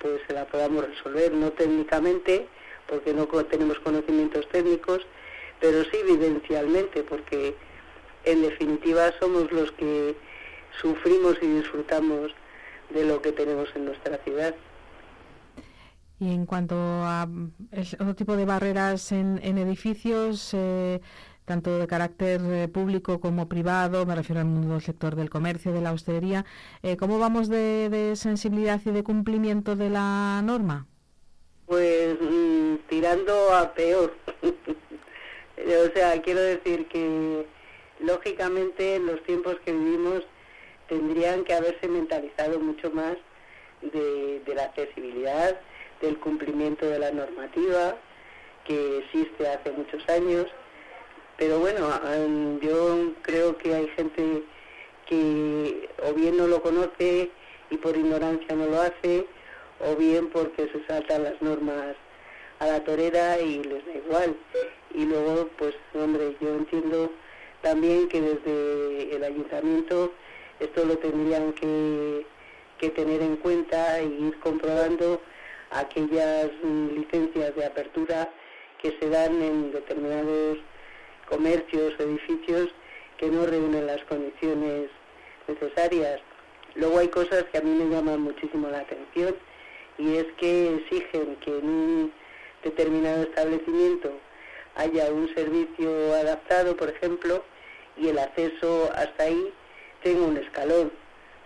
pues se la podamos resolver, no técnicamente, porque no tenemos conocimientos técnicos, pero sí vivencialmente, porque en definitiva somos los que sufrimos y disfrutamos de lo que tenemos en nuestra ciudad. Y en cuanto a otro tipo de barreras en, en edificios, eh, tanto de carácter eh, público como privado, me refiero al mundo del sector del comercio, de la hostelería, eh, ¿cómo vamos de, de sensibilidad y de cumplimiento de la norma? Pues mm, tirando a peor. o sea, quiero decir que lógicamente en los tiempos que vivimos tendrían que haberse mentalizado mucho más de, de la accesibilidad, del cumplimiento de la normativa que existe hace muchos años. Pero bueno, yo creo que hay gente que o bien no lo conoce y por ignorancia no lo hace, o bien porque se saltan las normas a la torera y les da igual. Y luego, pues, hombre, yo entiendo también que desde el ayuntamiento esto lo tendrían que, que tener en cuenta e ir comprobando aquellas mm, licencias de apertura que se dan en determinados comercios, edificios que no reúnen las condiciones necesarias. Luego hay cosas que a mí me llaman muchísimo la atención y es que exigen que en un determinado establecimiento haya un servicio adaptado, por ejemplo, y el acceso hasta ahí tenga un escalón.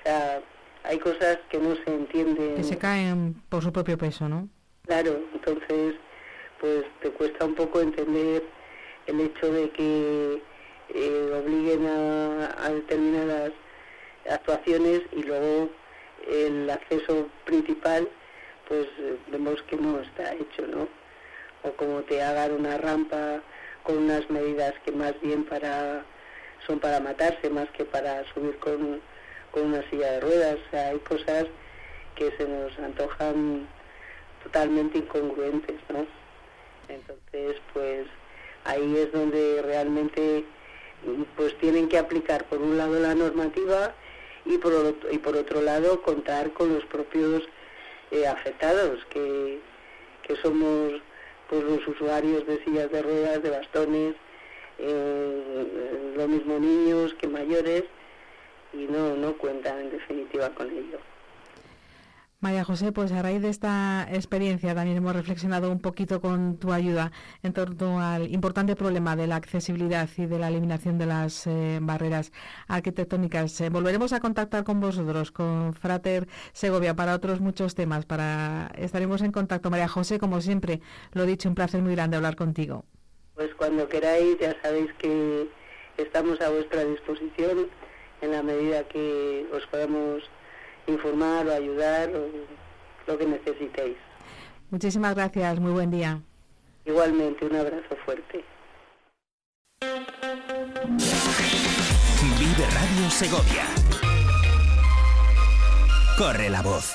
O sea, hay cosas que no se entienden. Que se caen por su propio peso, ¿no? Claro, entonces, pues te cuesta un poco entender el hecho de que eh, obliguen a, a determinadas actuaciones y luego el acceso principal, pues vemos que no está hecho, ¿no? O como te hagan una rampa con unas medidas que más bien para son para matarse más que para subir con, con una silla de ruedas. O sea, hay cosas que se nos antojan totalmente incongruentes, ¿no? Entonces, pues ahí es donde realmente pues tienen que aplicar por un lado la normativa y por otro, y por otro lado contar con los propios eh, afectados que, que somos pues los usuarios de sillas de ruedas, de bastones, eh, lo mismo niños que mayores y no no cuentan en definitiva con ello. María José, pues a raíz de esta experiencia también hemos reflexionado un poquito con tu ayuda en torno al importante problema de la accesibilidad y de la eliminación de las eh, barreras arquitectónicas. Eh, volveremos a contactar con vosotros, con Frater Segovia, para otros muchos temas. Para Estaremos en contacto. María José, como siempre, lo dicho, un placer muy grande hablar contigo. Pues cuando queráis ya sabéis que estamos a vuestra disposición en la medida que os podamos informar o ayudar o lo que necesitéis. Muchísimas gracias, muy buen día. Igualmente, un abrazo fuerte. Vive Radio Segovia. Corre la voz.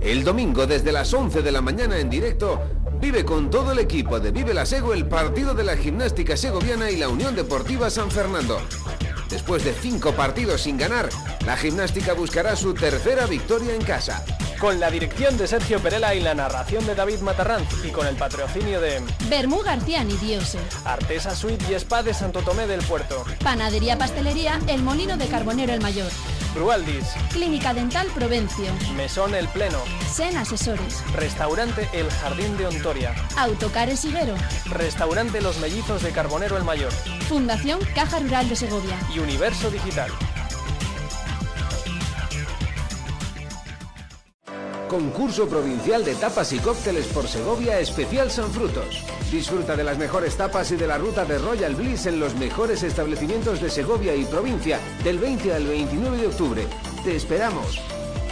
El domingo desde las 11 de la mañana en directo, vive con todo el equipo de Vive la Sego el partido de la gimnástica segoviana y la Unión Deportiva San Fernando. Después de cinco partidos sin ganar, la gimnástica buscará su tercera victoria en casa. Con la dirección de Sergio Perela y la narración de David Matarranz y con el patrocinio de Bermú García y Diose. Artesa Suite y Spa de Santo Tomé del Puerto. Panadería Pastelería El Molino de Carbonero el Mayor. Brualdis. Clínica Dental Provencio. Mesón El Pleno. Sen Asesores. Restaurante El Jardín de Ontoria. Autocares Higuero. Restaurante Los Mellizos de Carbonero el Mayor. Fundación Caja Rural de Segovia. Y Universo Digital. Concurso Provincial de Tapas y Cócteles por Segovia Especial San Frutos. Disfruta de las mejores tapas y de la ruta de Royal Bliss en los mejores establecimientos de Segovia y provincia del 20 al 29 de octubre. Te esperamos.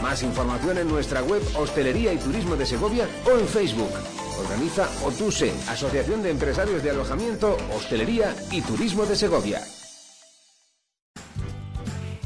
Más información en nuestra web Hostelería y Turismo de Segovia o en Facebook. Organiza OTUSE, Asociación de Empresarios de Alojamiento, Hostelería y Turismo de Segovia.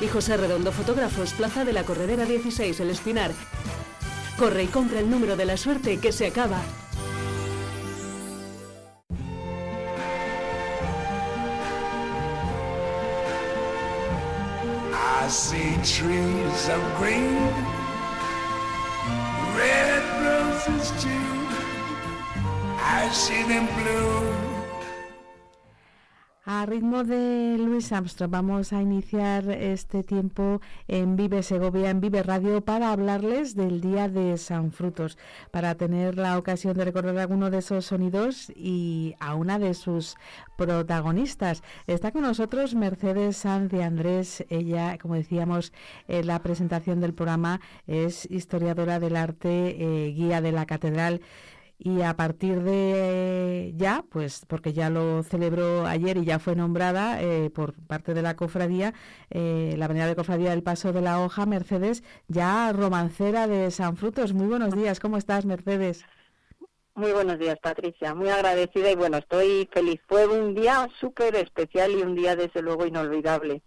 Y José Redondo Fotógrafos, Plaza de la Corredera 16, El Espinar. Corre y compra el número de la suerte que se acaba. I see of green, red roses. I see them blue. A ritmo de Luis Armstrong vamos a iniciar este tiempo en Vive Segovia, en Vive Radio, para hablarles del Día de San Frutos, para tener la ocasión de recordar alguno de esos sonidos y a una de sus protagonistas. Está con nosotros Mercedes Sanz de Andrés. Ella, como decíamos en la presentación del programa, es historiadora del arte, eh, guía de la catedral y a partir de ya, pues porque ya lo celebró ayer y ya fue nombrada eh, por parte de la cofradía, eh, la Avenida de Cofradía del Paso de la Hoja, Mercedes, ya romancera de San Frutos. Muy buenos días, ¿cómo estás, Mercedes? Muy buenos días, Patricia. Muy agradecida y bueno, estoy feliz. Fue un día súper especial y un día desde luego inolvidable.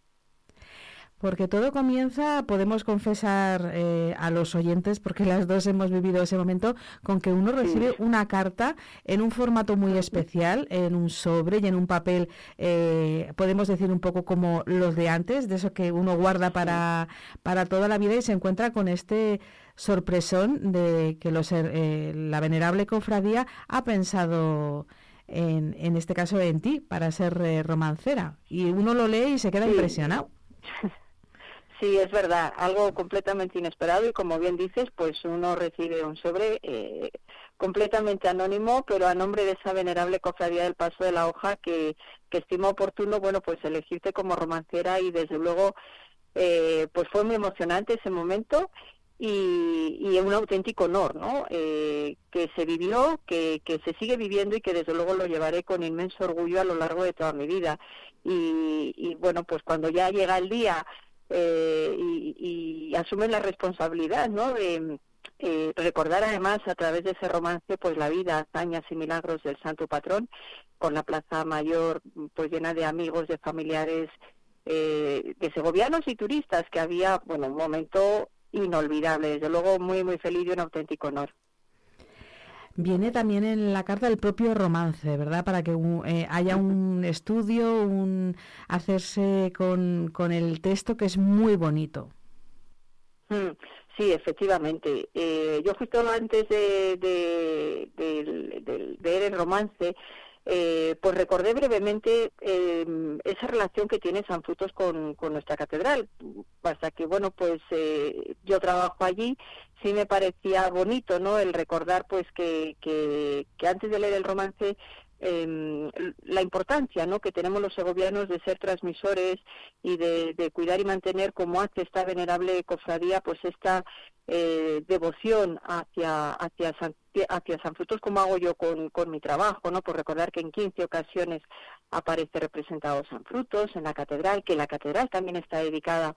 Porque todo comienza, podemos confesar eh, a los oyentes, porque las dos hemos vivido ese momento, con que uno recibe una carta en un formato muy especial, en un sobre y en un papel, eh, podemos decir un poco como los de antes, de eso que uno guarda para, para toda la vida y se encuentra con este sorpresón de que los, eh, la venerable cofradía ha pensado en, en este caso en ti para ser eh, romancera. Y uno lo lee y se queda Sí. impresionado. Sí, es verdad, algo completamente inesperado y como bien dices, pues uno recibe un sobre eh, completamente anónimo, pero a nombre de esa venerable cofradía del Paso de la Hoja que, que estima oportuno, bueno, pues elegirte como romancera y desde luego, eh, pues fue muy emocionante ese momento y, y un auténtico honor, ¿no? Eh, que se vivió, que, que se sigue viviendo y que desde luego lo llevaré con inmenso orgullo a lo largo de toda mi vida. Y, y bueno, pues cuando ya llega el día eh, y, y asumen la responsabilidad, ¿no? De eh, recordar además a través de ese romance, pues la vida, hazañas y milagros del Santo Patrón, con la Plaza Mayor, pues llena de amigos, de familiares, eh, de segovianos y turistas, que había, bueno, un momento inolvidable, desde luego muy, muy feliz y un auténtico honor. Viene también en la carta el propio romance, ¿verdad? Para que eh, haya un estudio, un hacerse con, con el texto que es muy bonito. Mm, Sí, efectivamente. Eh, yo justo antes de, de, de leer el romance, eh, pues recordé brevemente eh, esa relación que tiene San Frutos con, con nuestra catedral. Hasta que, bueno, pues eh, yo trabajo allí, sí me parecía bonito, ¿no? El recordar, pues, que, que, antes de leer el romance em, la importancia ¿no? que tenemos los segovianos de ser transmisores y de, de cuidar y mantener como hace esta venerable cofradía pues esta eh, devoción hacia hacia San, hacia San Frutos como hago yo con, con mi trabajo no por recordar que en 15 ocasiones aparece representado San Frutos en la catedral que la catedral también está dedicada a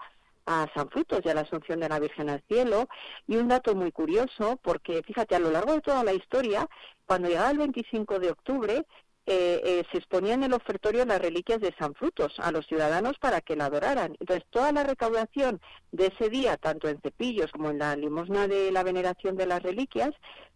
San Frutos y a la Asunción de la Virgen al Cielo. Y un dato muy curioso, porque fíjate, a lo largo de toda la historia, cuando llegaba el 25 de octubre, eh, eh, se exponían en el ofertorio las reliquias de San Frutos a los ciudadanos para que la adoraran. Entonces, toda la recaudación de ese día, tanto en cepillos como en la limosna de la veneración de las reliquias,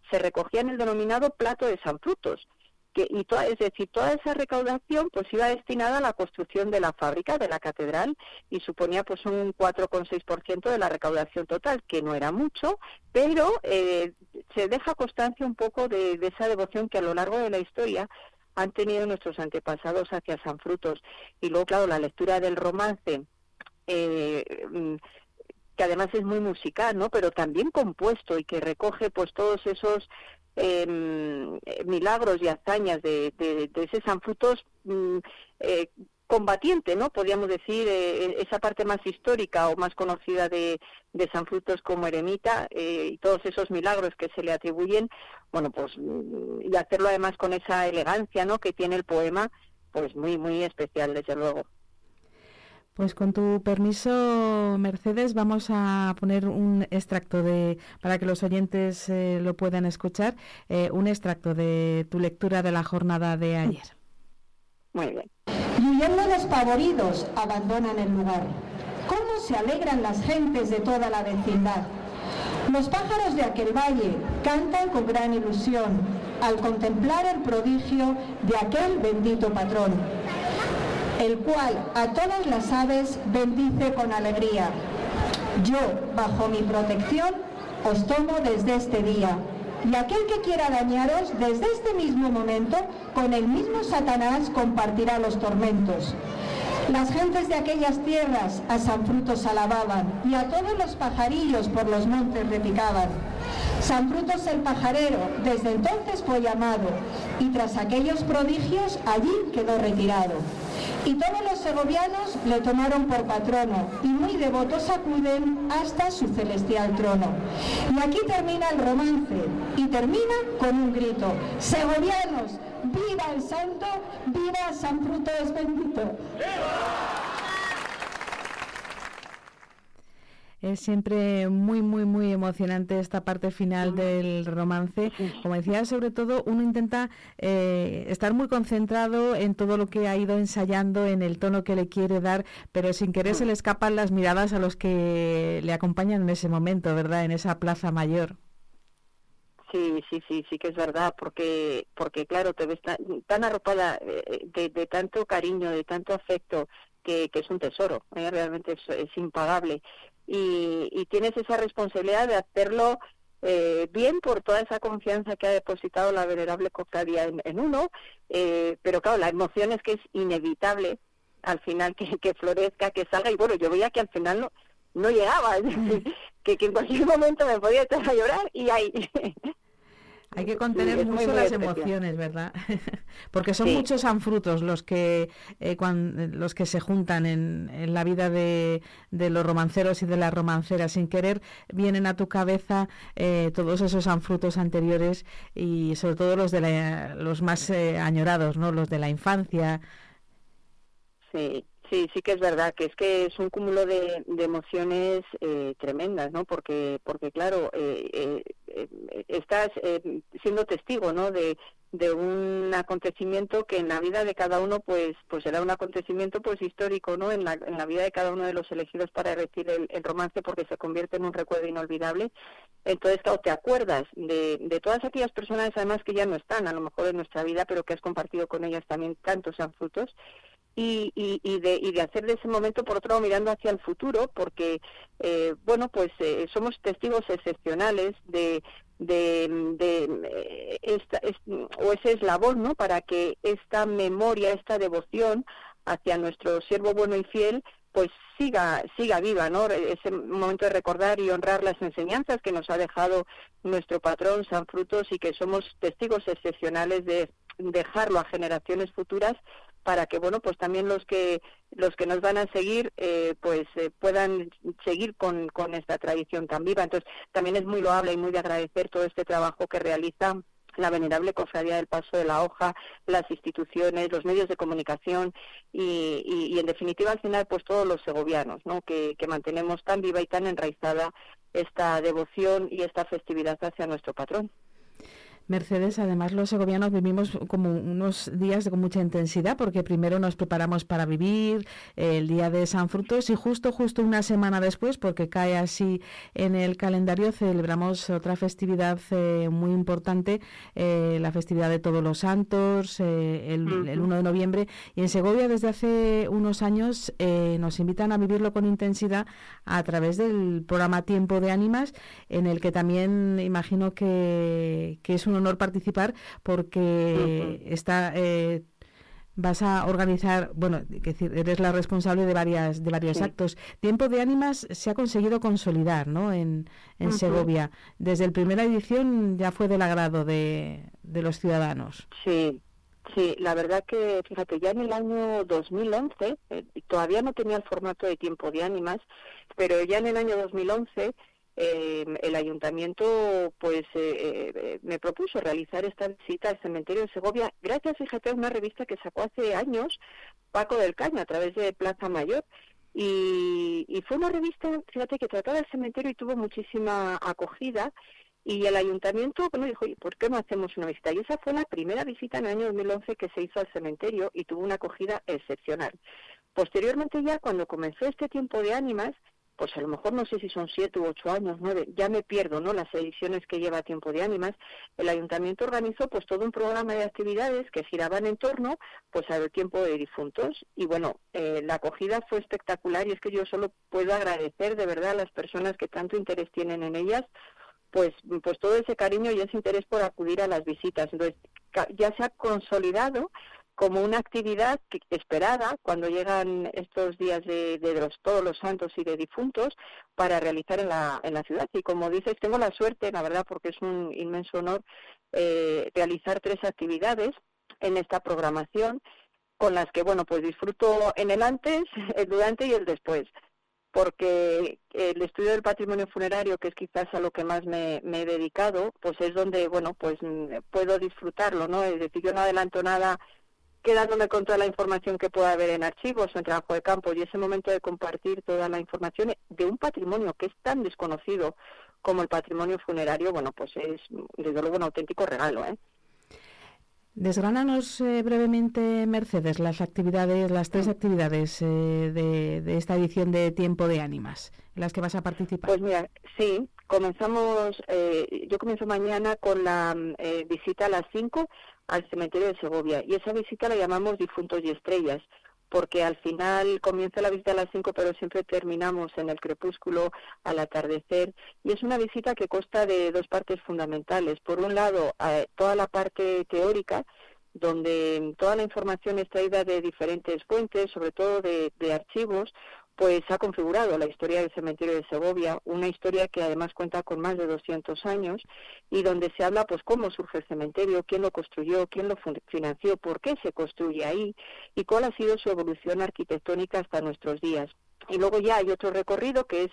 se recogía en el denominado plato de San Frutos. Que, y toda, es decir, toda esa recaudación pues iba destinada a la construcción de la fábrica, de la catedral, y suponía pues un 4,6% de la recaudación total, que no era mucho, pero eh, se deja constancia un poco de, esa devoción que a lo largo de la historia han tenido nuestros antepasados hacia San Frutos. Y luego, claro, la lectura del romance, eh, mm, que además es muy musical, ¿no? Pero también compuesto y que recoge pues todos esos em, eh, milagros y hazañas de, ese San Frutos mm, eh, combatiente, ¿no? Podríamos decir, eh, esa parte más histórica o más conocida de, de San Frutos como eremita y todos esos milagros que se le atribuyen, bueno, pues mm, y hacerlo además con esa elegancia, ¿no? Que tiene el poema, pues muy, muy especial, desde luego. Pues con tu permiso, Mercedes, vamos a poner un extracto de, para que los oyentes eh, lo puedan escuchar, eh, un extracto de tu lectura de la jornada de ayer. Muy bien. Y huyendo despavoridos, abandonan el lugar. ¿Cómo se alegran las gentes de toda la vecindad? Los pájaros de aquel valle cantan con gran ilusión al contemplar el prodigio de aquel bendito patrón, el cual a todas las aves bendice con alegría. Yo, bajo mi protección, os tomo desde este día y aquel que quiera dañaros desde este mismo momento, con el mismo Satanás compartirá los tormentos. Las gentes de aquellas tierras a San Frutos alababan y a todos los pajarillos por los montes repicaban. San Frutos el pajarero desde entonces fue llamado y tras aquellos prodigios allí quedó retirado. Y todos los segovianos le tomaron por patrono y muy devotos acuden hasta su celestial trono. Y aquí termina el romance y termina con un grito. Segovianos, viva el santo, viva San Frutos bendito. Es siempre muy, muy, muy emocionante esta parte final del romance. Como decía, sobre todo uno intenta eh, estar muy concentrado en todo lo que ha ido ensayando, en el tono que le quiere dar, pero sin querer se le escapan las miradas a los que le acompañan en ese momento, ¿verdad? En esa plaza mayor. Sí, sí, sí, sí que es verdad, porque, porque claro, te ves tan, tan arropada eh, de, de, tanto cariño, de tanto afecto, que, que es un tesoro, ¿eh? realmente es, es impagable y, y tienes esa responsabilidad de hacerlo eh, bien por toda esa confianza que ha depositado la venerable cofradía en, en uno, eh, pero claro, la emoción es que es inevitable al final que, que, florezca, que salga, y bueno, yo veía que al final no, no llegaba, es decir, que, que en cualquier momento me podía echar a llorar y ahí... Hay que contener sí, mucho las especial. emociones, ¿verdad? Porque son sí. muchos sanfrutos los que eh, los que se juntan en, en la vida de, de, los romanceros y de las romanceras. Sin querer vienen a tu cabeza eh, todos esos sanfrutos anteriores y sobre todo los de la, los más eh, añorados, ¿no? Los de la infancia. Sí, Sí, sí que es verdad, que es que es un cúmulo de, emociones eh, tremendas, ¿no? Porque, porque claro, eh, eh, estás siendo testigo, ¿no? De, un acontecimiento que en la vida de cada uno, pues, pues será un acontecimiento, pues, histórico, ¿no? En la, en la vida de cada uno de los elegidos para decir el, romance, porque se convierte en un recuerdo inolvidable. Entonces, claro, te acuerdas de, de todas aquellas personas, además que ya no están, a lo mejor en nuestra vida, pero que has compartido con ellas también tantos frutos y, y, y, de, y de hacer de ese momento, por otro lado, mirando hacia el futuro, porque, eh, bueno, pues eh, somos testigos excepcionales de, de, de eh, esta, es, o ese eslabón, ¿no? Para que esta memoria, esta devoción hacia nuestro siervo bueno y fiel, pues siga siga viva, ¿no? Ese momento de recordar y honrar las enseñanzas que nos ha dejado nuestro patrón San Frutos y que somos testigos excepcionales de dejarlo a generaciones futuras para que bueno pues también los que los que nos van a seguir eh, pues eh, puedan seguir con, con esta tradición tan viva entonces también es muy loable y muy de agradecer todo este trabajo que realiza la venerable cofradía del paso de la hoja, las instituciones, los medios de comunicación y, y- y, en definitiva al final pues todos los segovianos, ¿no? que, que mantenemos tan viva y tan enraizada esta devoción y esta festividad hacia nuestro patrón. Mercedes, además los segovianos vivimos como unos días con mucha intensidad porque primero nos preparamos para vivir eh, el día de San Frutos y justo justo una semana después, porque cae así en el calendario, celebramos otra festividad eh, muy importante, eh, la festividad de Todos los Santos, eh, el, el 1 de noviembre. Y en Segovia desde hace unos años eh, nos invitan a vivirlo con intensidad a través del programa Tiempo de Ánimas, en el que también imagino que, que es un honor participar porque está eh, vas a organizar, bueno, decir, eres la responsable de varias de varios Sí. actos. Tiempo de Ánimas se ha conseguido consolidar, ¿no? En, en. Segovia. Desde la primera edición ya fue del agrado de, de los ciudadanos. Sí, sí, la verdad que, fíjate, ya en el año 2011, eh, todavía no tenía el formato de tiempo de ánimas, pero ya en el año 2011 eh, el ayuntamiento pues eh, eh, me propuso realizar esta visita al cementerio de Segovia, gracias, fíjate, a una revista que sacó hace años Paco del Caño a través de Plaza Mayor. Y, y fue una revista, fíjate, que trataba el cementerio y tuvo muchísima acogida. Y el ayuntamiento, bueno, dijo, "Oye, ¿por qué no hacemos una visita? Y esa fue la primera visita en el año 2011 que se hizo al cementerio y tuvo una acogida excepcional. Posteriormente ya, cuando comenzó este tiempo de ánimas, pues a lo mejor no sé si son siete u ocho años, nueve, ya me pierdo, ¿no? Las ediciones que lleva Tiempo de Ánimas, el ayuntamiento organizó pues todo un programa de actividades que giraban en torno pues al tiempo de difuntos y bueno, eh, la acogida fue espectacular y es que yo solo puedo agradecer de verdad a las personas que tanto interés tienen en ellas pues pues todo ese cariño y ese interés por acudir a las visitas. Entonces, ya se ha consolidado como una actividad que- esperada cuando llegan estos días de, todos los santos y de difuntos para realizar en la, en la ciudad. Y como dices, tengo la suerte, la verdad, porque es un inmenso honor eh, realizar tres actividades en esta programación con las que, bueno, pues disfruto en el antes, el durante y el después porque el estudio del patrimonio funerario, que es quizás a lo que más me, me he dedicado, pues es donde, bueno, pues puedo disfrutarlo, ¿no? Es decir, yo no adelanto nada quedándome con toda la información que pueda haber en archivos o en trabajo de campo y ese momento de compartir toda la información de un patrimonio que es tan desconocido como el patrimonio funerario, bueno, pues es desde luego un auténtico regalo, ¿eh? Desgránanos eh, brevemente, Mercedes, las actividades, las tres actividades eh, de, de esta edición de Tiempo de Ánimas, en las que vas a participar. Pues mira, sí, comenzamos, eh, yo comienzo mañana con la mm, eh, visita a las 5 al cementerio de Segovia y esa visita la llamamos Difuntos y Estrellas porque al final comienza la visita a las 5 pero siempre terminamos en el crepúsculo al atardecer y es una visita que consta de dos partes fundamentales. Por un lado, eh, toda la parte teórica donde toda la información extraída de diferentes fuentes, sobre todo de archivos, pues ha configurado la historia del cementerio de Segovia, una historia que además cuenta con más de 200 años y donde se habla pues cómo surge el cementerio, quién lo construyó, quién lo financió, por qué se construye ahí y cuál ha sido su evolución arquitectónica hasta nuestros días. Y luego ya hay otro recorrido que es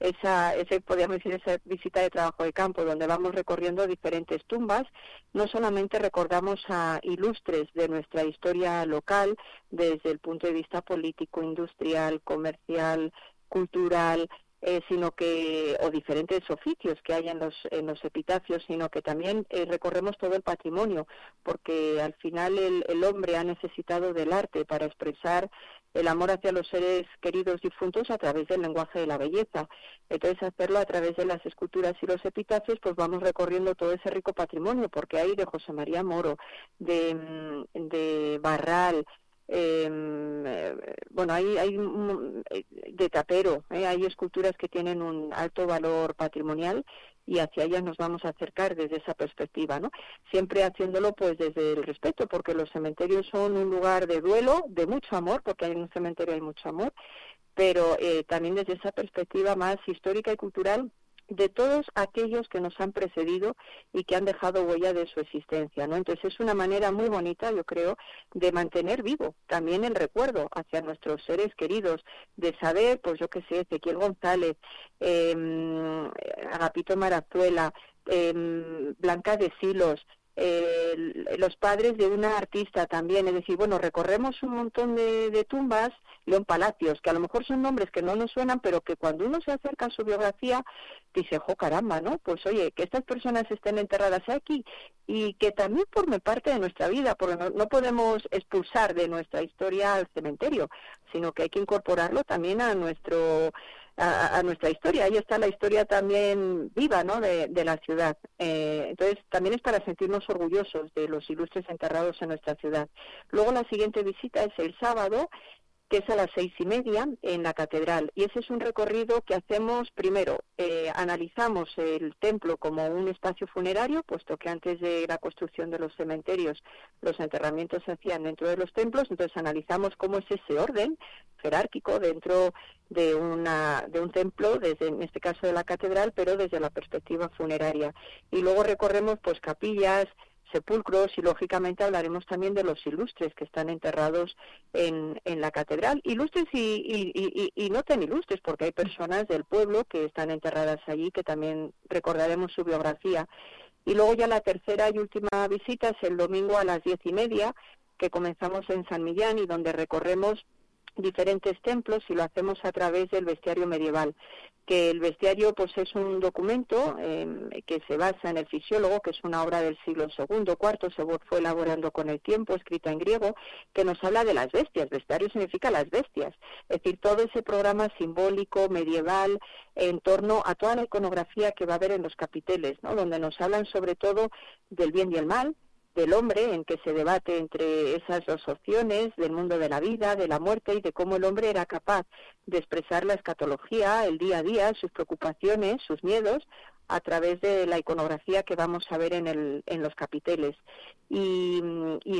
esa, ese, podríamos decir, esa visita de trabajo de campo, donde vamos recorriendo diferentes tumbas. No solamente recordamos a ilustres de nuestra historia local, desde el punto de vista político, industrial, comercial, cultural, eh, sino que o diferentes oficios que hay en los en los epitafios, sino que también eh, recorremos todo el patrimonio, porque al final el, el hombre ha necesitado del arte para expresar el amor hacia los seres queridos difuntos a través del lenguaje de la belleza. Entonces, hacerlo a través de las esculturas y los epitafios, pues vamos recorriendo todo ese rico patrimonio, porque hay de José María Moro, de, mm, de Barral, em, eh, bueno, hay, hay eh, de tapero, ¿eh? hay esculturas que tienen un alto valor patrimonial y hacia ellas nos vamos a acercar desde esa perspectiva, ¿no? Siempre haciéndolo pues desde el respeto, porque los cementerios son un lugar de duelo, de mucho amor, porque en un cementerio hay mucho amor, pero eh, también desde esa perspectiva más histórica y cultural de todos aquellos que nos han precedido y que han dejado huella de su existencia, ¿no? Entonces es una manera muy bonita, yo creo, de mantener vivo también el recuerdo hacia nuestros seres queridos, de saber, pues yo qué sé, Ezequiel González, eh, Agapito Marazuela, eh, Blanca de Silos, eh, los padres de una artista también. Es decir, bueno, recorremos un montón de, de, tumbas, León Palacios, que a lo mejor son nombres que no nos suenan, pero que cuando uno se acerca a su biografía, dice, jo, caramba, ¿no? Pues oye, que estas personas estén enterradas aquí y que también forme parte de nuestra vida, porque no, no podemos expulsar de nuestra historia al cementerio, sino que hay que incorporarlo también a nuestro a, nuestra historia. Ahí está la historia también viva ¿no? de, de la ciudad. Eh, entonces, también es para sentirnos orgullosos de los ilustres enterrados en nuestra ciudad. Luego, la siguiente visita es el sábado que es a las seis y media en la catedral. Y ese es un recorrido que hacemos primero, eh, analizamos el templo como un espacio funerario, puesto que antes de la construcción de los cementerios los enterramientos se hacían dentro de los templos, entonces analizamos cómo es ese orden jerárquico dentro de una de un templo desde en este caso de la catedral pero desde la perspectiva funeraria y luego recorremos pues capillas sepulcros y lógicamente hablaremos también de los ilustres que están enterrados en, en la catedral, ilustres y, y, y, y, no tan ilustres, porque hay personas del pueblo que están enterradas allí, que también recordaremos su biografía. Y luego ya la tercera y última visita es el domingo a las diez y media, que comenzamos en San Millán y donde recorremos diferentes templos y lo hacemos a través del bestiario medieval que el bestiario pues es un documento eh, que se basa en el fisiólogo que es una obra del siglo segundo cuarto se fue elaborando con el tiempo escrita en griego que nos habla de las bestias. Bestiario significa las bestias. Es decir todo ese programa simbólico medieval en torno a toda la iconografía que va a haber en los capiteles no donde nos hablan sobre todo del bien y el mal del hombre en que se debate entre esas dos opciones del mundo de la vida, de la muerte y de cómo el hombre era capaz de expresar la escatología, el día a día, sus preocupaciones, sus miedos a través de la iconografía que vamos a ver en, el, en los capiteles. Y,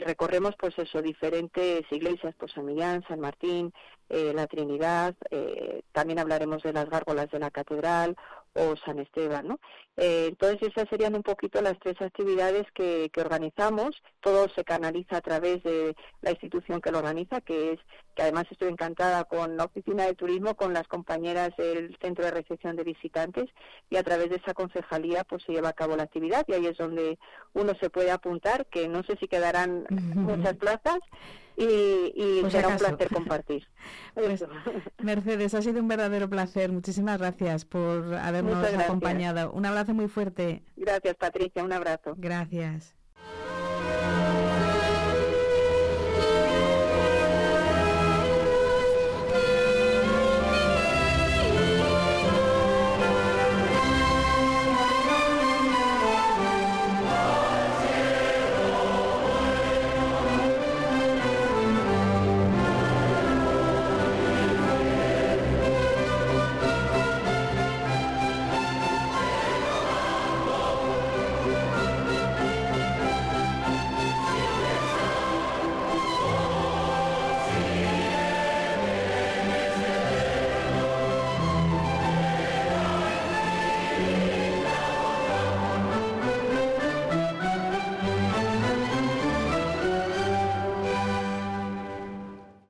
recorremos, pues eso, diferentes iglesias, pues San Millán, San Martín, eh, la Trinidad, eh, también hablaremos de las gárgolas de la catedral o San Esteban, ¿no? Eh, entonces esas serían un poquito las tres actividades que, que, organizamos. Todo se canaliza a través de la institución que lo organiza, que es que además estoy encantada con la oficina de turismo, con las compañeras del centro de recepción de visitantes y a través de esa concejalía pues se lleva a cabo la actividad y ahí es donde uno se puede apuntar, que no sé si quedarán muchas plazas y, y pues será acaso. un placer compartir. Pues, Mercedes, ha sido un verdadero placer. Muchísimas gracias por habernos gracias. acompañado. Un abrazo muy fuerte. Gracias, Patricia. Un abrazo. Gracias.